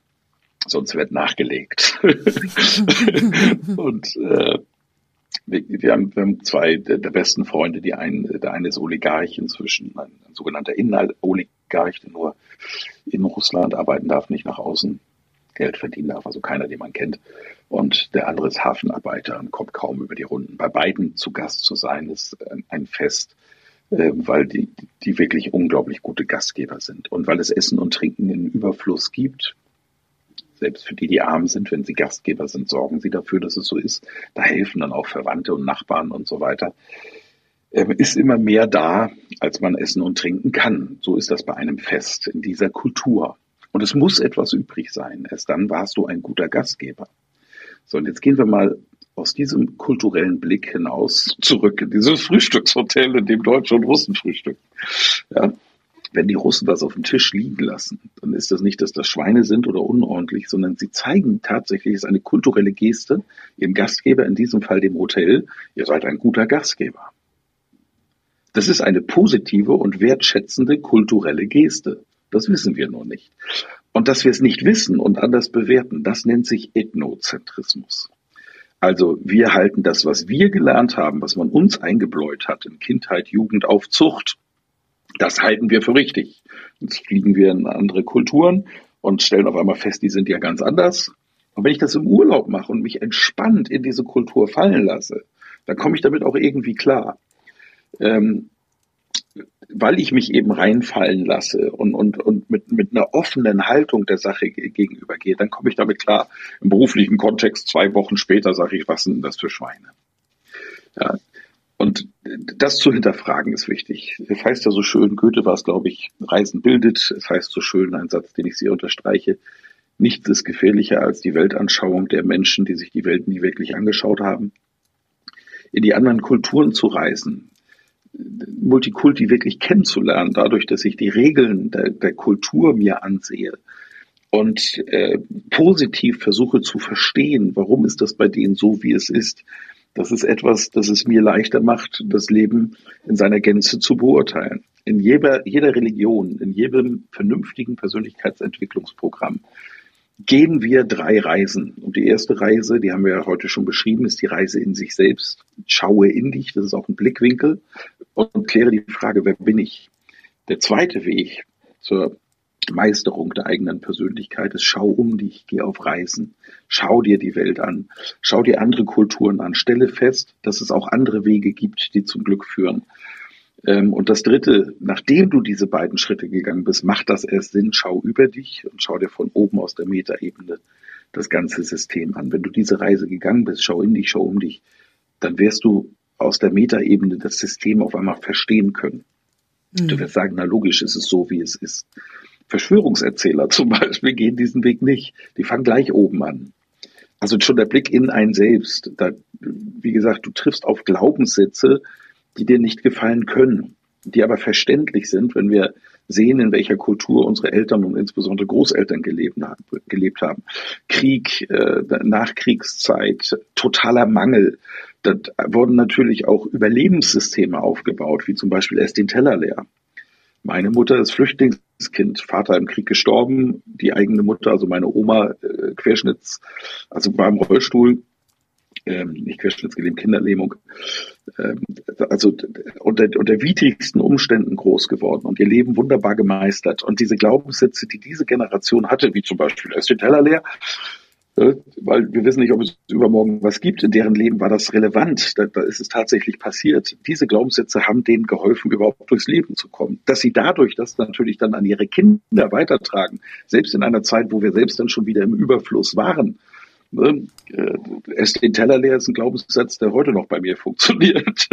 sonst wird nachgelegt. und äh, wir, wir, haben, wir haben zwei der, der besten Freunde, die einen, der eine ist Oligarch inzwischen, ein, ein sogenannter Innenoligarch, der nur in Russland arbeiten darf, nicht nach außen Geld verdienen darf, also keiner, den man kennt. Und der andere ist Hafenarbeiter und kommt kaum über die Runden. Bei beiden zu Gast zu sein, ist ein Fest, äh, weil die, die wirklich unglaublich gute Gastgeber sind. Und weil es Essen und Trinken in Überfluss gibt, selbst für die, die arm sind, wenn sie Gastgeber sind, sorgen sie dafür, dass es so ist. Da helfen dann auch Verwandte und Nachbarn und so weiter. Ähm, ist immer mehr da, als man essen und trinken kann. So ist das bei einem Fest in dieser Kultur. Und es muss etwas übrig sein. Erst dann warst du ein guter Gastgeber. So, und jetzt gehen wir mal aus diesem kulturellen Blick hinaus zurück in dieses Frühstückshotel, in dem Deutsche und Russen frühstücken. Ja, wenn die Russen was auf dem Tisch liegen lassen, dann ist das nicht, dass das Schweine sind oder unordentlich, sondern sie zeigen tatsächlich, es ist eine kulturelle Geste, ihrem Gastgeber, in diesem Fall dem Hotel, ihr seid ein guter Gastgeber. Das ist eine positive und wertschätzende kulturelle Geste. Das wissen wir nur nicht. Und dass wir es nicht wissen und anders bewerten, das nennt sich Ethnozentrismus. Also wir halten das, was wir gelernt haben, was man uns eingebläut hat in Kindheit, Jugend auf Zucht, das halten wir für richtig. Jetzt fliegen wir in andere Kulturen und stellen auf einmal fest, die sind ja ganz anders. Und wenn ich das im Urlaub mache und mich entspannt in diese Kultur fallen lasse, dann komme ich damit auch irgendwie klar. Ähm, weil ich mich eben reinfallen lasse und, und, und mit, mit einer offenen Haltung der Sache gegenübergehe, dann komme ich damit klar. Im beruflichen Kontext zwei Wochen später sage ich, was sind das für Schweine? Ja. Und das zu hinterfragen ist wichtig. Es heißt ja so schön, Goethe war es, glaube ich, Reisen bildet. Es heißt so schön, ein Satz, den ich sehr unterstreiche, nichts ist gefährlicher als die Weltanschauung der Menschen, die sich die Welt nie wirklich angeschaut haben. In die anderen Kulturen zu reisen, Multikulti wirklich kennenzulernen, dadurch, dass ich die Regeln der, der Kultur mir ansehe und äh, positiv versuche zu verstehen, warum ist das bei denen so, wie es ist. Das ist etwas, das es mir leichter macht, das Leben in seiner Gänze zu beurteilen. In jeder, jeder Religion, in jedem vernünftigen Persönlichkeitsentwicklungsprogramm gehen wir drei Reisen. Und die erste Reise, die haben wir ja heute schon beschrieben, ist die Reise in sich selbst. Schaue in dich, das ist auch ein Blickwinkel und kläre die Frage, wer bin ich? Der zweite Weg zur Meisterung der eigenen Persönlichkeit ist, schau um dich, geh auf Reisen, schau dir die Welt an, schau dir andere Kulturen an, stelle fest, dass es auch andere Wege gibt, die zum Glück führen. Ähm, und das Dritte, nachdem du diese beiden Schritte gegangen bist, macht das erst Sinn, schau über dich und schau dir von oben aus der Metaebene das ganze System an. Wenn du diese Reise gegangen bist, schau in dich, schau um dich, dann wirst du aus der Metaebene das System auf einmal verstehen können. Mhm. Du wirst sagen, na logisch, ist es so, wie es ist. Verschwörungserzähler zum Beispiel gehen diesen Weg nicht. Die fangen gleich oben an. Also schon der Blick in ein Selbst. Da, wie gesagt, du triffst auf Glaubenssätze, die dir nicht gefallen können, die aber verständlich sind, wenn wir sehen, in welcher Kultur unsere Eltern und insbesondere Großeltern gelebt, haben. Krieg, äh, Nachkriegszeit, totaler Mangel. Da wurden natürlich auch Überlebenssysteme aufgebaut, wie zum Beispiel erst den Teller leer. Meine Mutter ist Flüchtlingskind, Vater im Krieg gestorben, die eigene Mutter, also meine Oma, äh, Querschnitts, also beim Rollstuhl, ähm, nicht querschnittsgelähmt, Kinderlähmung, ähm, also unter, unter widrigsten Umständen groß geworden und ihr Leben wunderbar gemeistert. Und diese Glaubenssätze, die diese Generation hatte, wie zum Beispiel, ist den Teller leer, weil wir wissen nicht, ob es übermorgen was gibt. In deren Leben war das relevant. Da, da ist es tatsächlich passiert. Diese Glaubenssätze haben denen geholfen, überhaupt durchs Leben zu kommen. Dass sie dadurch das natürlich dann an ihre Kinder weitertragen, selbst in einer Zeit, wo wir selbst dann schon wieder im Überfluss waren, Ne? Äh, Esst den Teller leer ist ein Glaubenssatz, der heute noch bei mir funktioniert.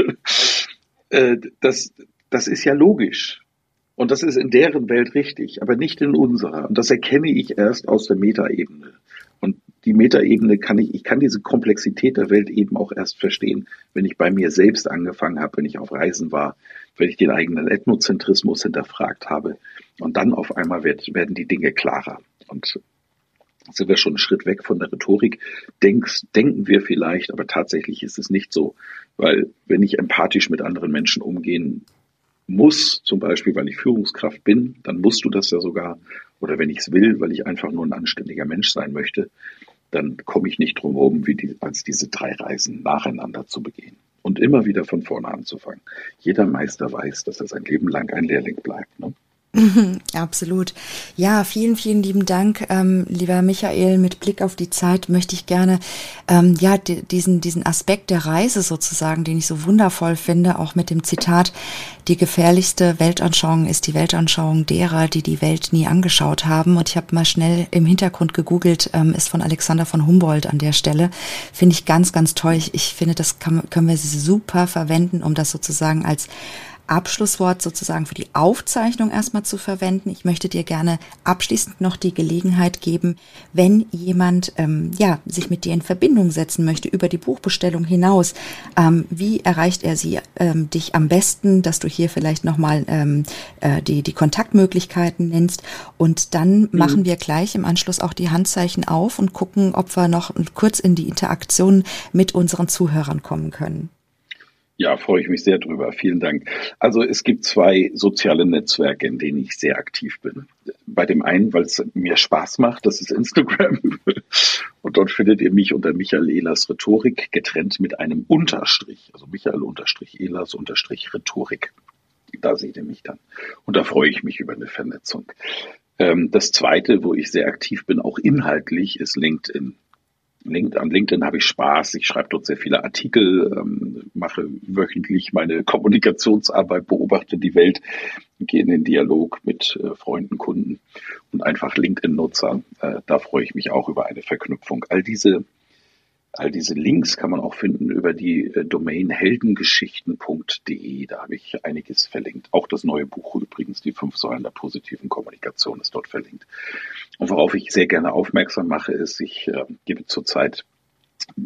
äh, das, das ist ja logisch. Und das ist in deren Welt richtig, aber nicht in unserer. Und das erkenne ich erst aus der Metaebene. Die Metaebene kann ich, ich kann diese Komplexität der Welt eben auch erst verstehen, wenn ich bei mir selbst angefangen habe, wenn ich auf Reisen war, wenn ich den eigenen Ethnozentrismus hinterfragt habe. Und dann auf einmal wird, werden die Dinge klarer. Und sind wir schon einen Schritt weg von der Rhetorik. Denkst, denken wir vielleicht, aber tatsächlich ist es nicht so. Weil wenn ich empathisch mit anderen Menschen umgehen muss, zum Beispiel, weil ich Führungskraft bin, dann musst du das ja sogar. Oder wenn ich es will, weil ich einfach nur ein anständiger Mensch sein möchte, dann komme ich nicht drum herum, wie die, als diese drei Reisen nacheinander zu begehen und immer wieder von vorne anzufangen. Jeder Meister weiß, dass er sein Leben lang ein Lehrling bleibt. Ne? Absolut. Ja, vielen, vielen lieben Dank, ähm, lieber Michael. Mit Blick auf die Zeit möchte ich gerne ähm, ja diesen diesen Aspekt der Reise sozusagen, den ich so wundervoll finde, auch mit dem Zitat: Die gefährlichste Weltanschauung ist die Weltanschauung derer, die die Welt nie angeschaut haben. Und ich habe mal schnell im Hintergrund gegoogelt, ähm, ist von Alexander von Humboldt an der Stelle. Finde ich ganz, ganz toll. Ich, ich finde, das kann, können wir super verwenden, um das sozusagen als Abschlusswort sozusagen für die Aufzeichnung erstmal zu verwenden. Ich möchte dir gerne abschließend noch die Gelegenheit geben, wenn jemand ähm, ja sich mit dir in Verbindung setzen möchte über die Buchbestellung hinaus. Ähm, wie erreicht er sie ähm, dich am besten, dass du hier vielleicht nochmal ähm, äh, die die Kontaktmöglichkeiten nennst und dann mhm. machen wir gleich im Anschluss auch die Handzeichen auf und gucken, ob wir noch kurz in die Interaktion mit unseren Zuhörern kommen können. Ja, freue ich mich sehr drüber. Vielen Dank. Also es gibt zwei soziale Netzwerke, in denen ich sehr aktiv bin. Bei dem einen, weil es mir Spaß macht, das ist Instagram. Und dort findet ihr mich unter Michael Ehlers Rhetorik getrennt mit einem Unterstrich. Also Michael Unterstrich Ehlers Unterstrich Rhetorik. Da seht ihr mich dann. Und da freue ich mich über eine Vernetzung. Ähm, das zweite, wo ich sehr aktiv bin, auch inhaltlich, ist LinkedIn. An LinkedIn habe ich Spaß. Ich schreibe dort sehr viele Artikel, ähm, mache wöchentlich meine Kommunikationsarbeit, beobachte die Welt, gehe in den Dialog mit äh, Freunden, Kunden und einfach LinkedIn-Nutzer. Äh, da freue ich mich auch über eine Verknüpfung. All diese All diese Links kann man auch finden über die äh, Domain heldengeschichten.de. Da habe ich einiges verlinkt. Auch das neue Buch übrigens, die fünf Säulen der positiven Kommunikation, ist dort verlinkt. Und worauf ich sehr gerne aufmerksam mache, ist, ich äh, gebe zurzeit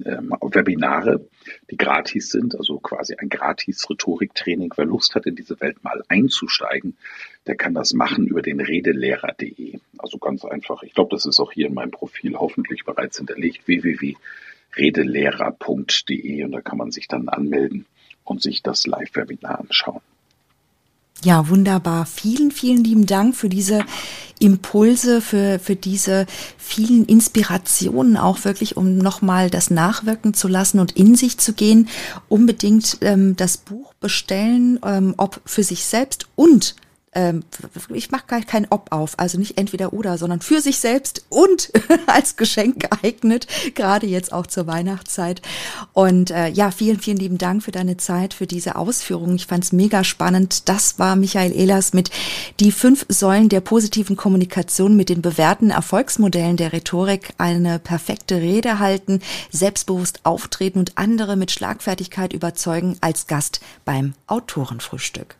ähm, Webinare, die gratis sind, also quasi ein gratis Rhetoriktraining. Wer Lust hat, in diese Welt mal einzusteigen, der kann das machen über den redelehrer.de. Also ganz einfach. Ich glaube, das ist auch hier in meinem Profil hoffentlich bereits hinterlegt. www redelehrer.de und da kann man sich dann anmelden und sich das Live-Webinar anschauen. Ja, wunderbar. Vielen, vielen lieben Dank für diese Impulse, für, für diese vielen Inspirationen, auch wirklich, um nochmal das nachwirken zu lassen und in sich zu gehen. Unbedingt ähm, das Buch bestellen, ähm, ob für sich selbst und ähm, ich mache gar kein Ob auf, also nicht entweder oder, sondern für sich selbst und als Geschenk geeignet, gerade jetzt auch zur Weihnachtszeit. Und äh, ja, vielen, vielen lieben Dank für deine Zeit, für diese Ausführungen. Ich fand es mega spannend. Das war Michael Ehlers mit die fünf Säulen der positiven Kommunikation mit den bewährten Erfolgsmodellen der Rhetorik. Eine perfekte Rede halten, selbstbewusst auftreten und andere mit Schlagfertigkeit überzeugen als Gast beim Autorenfrühstück.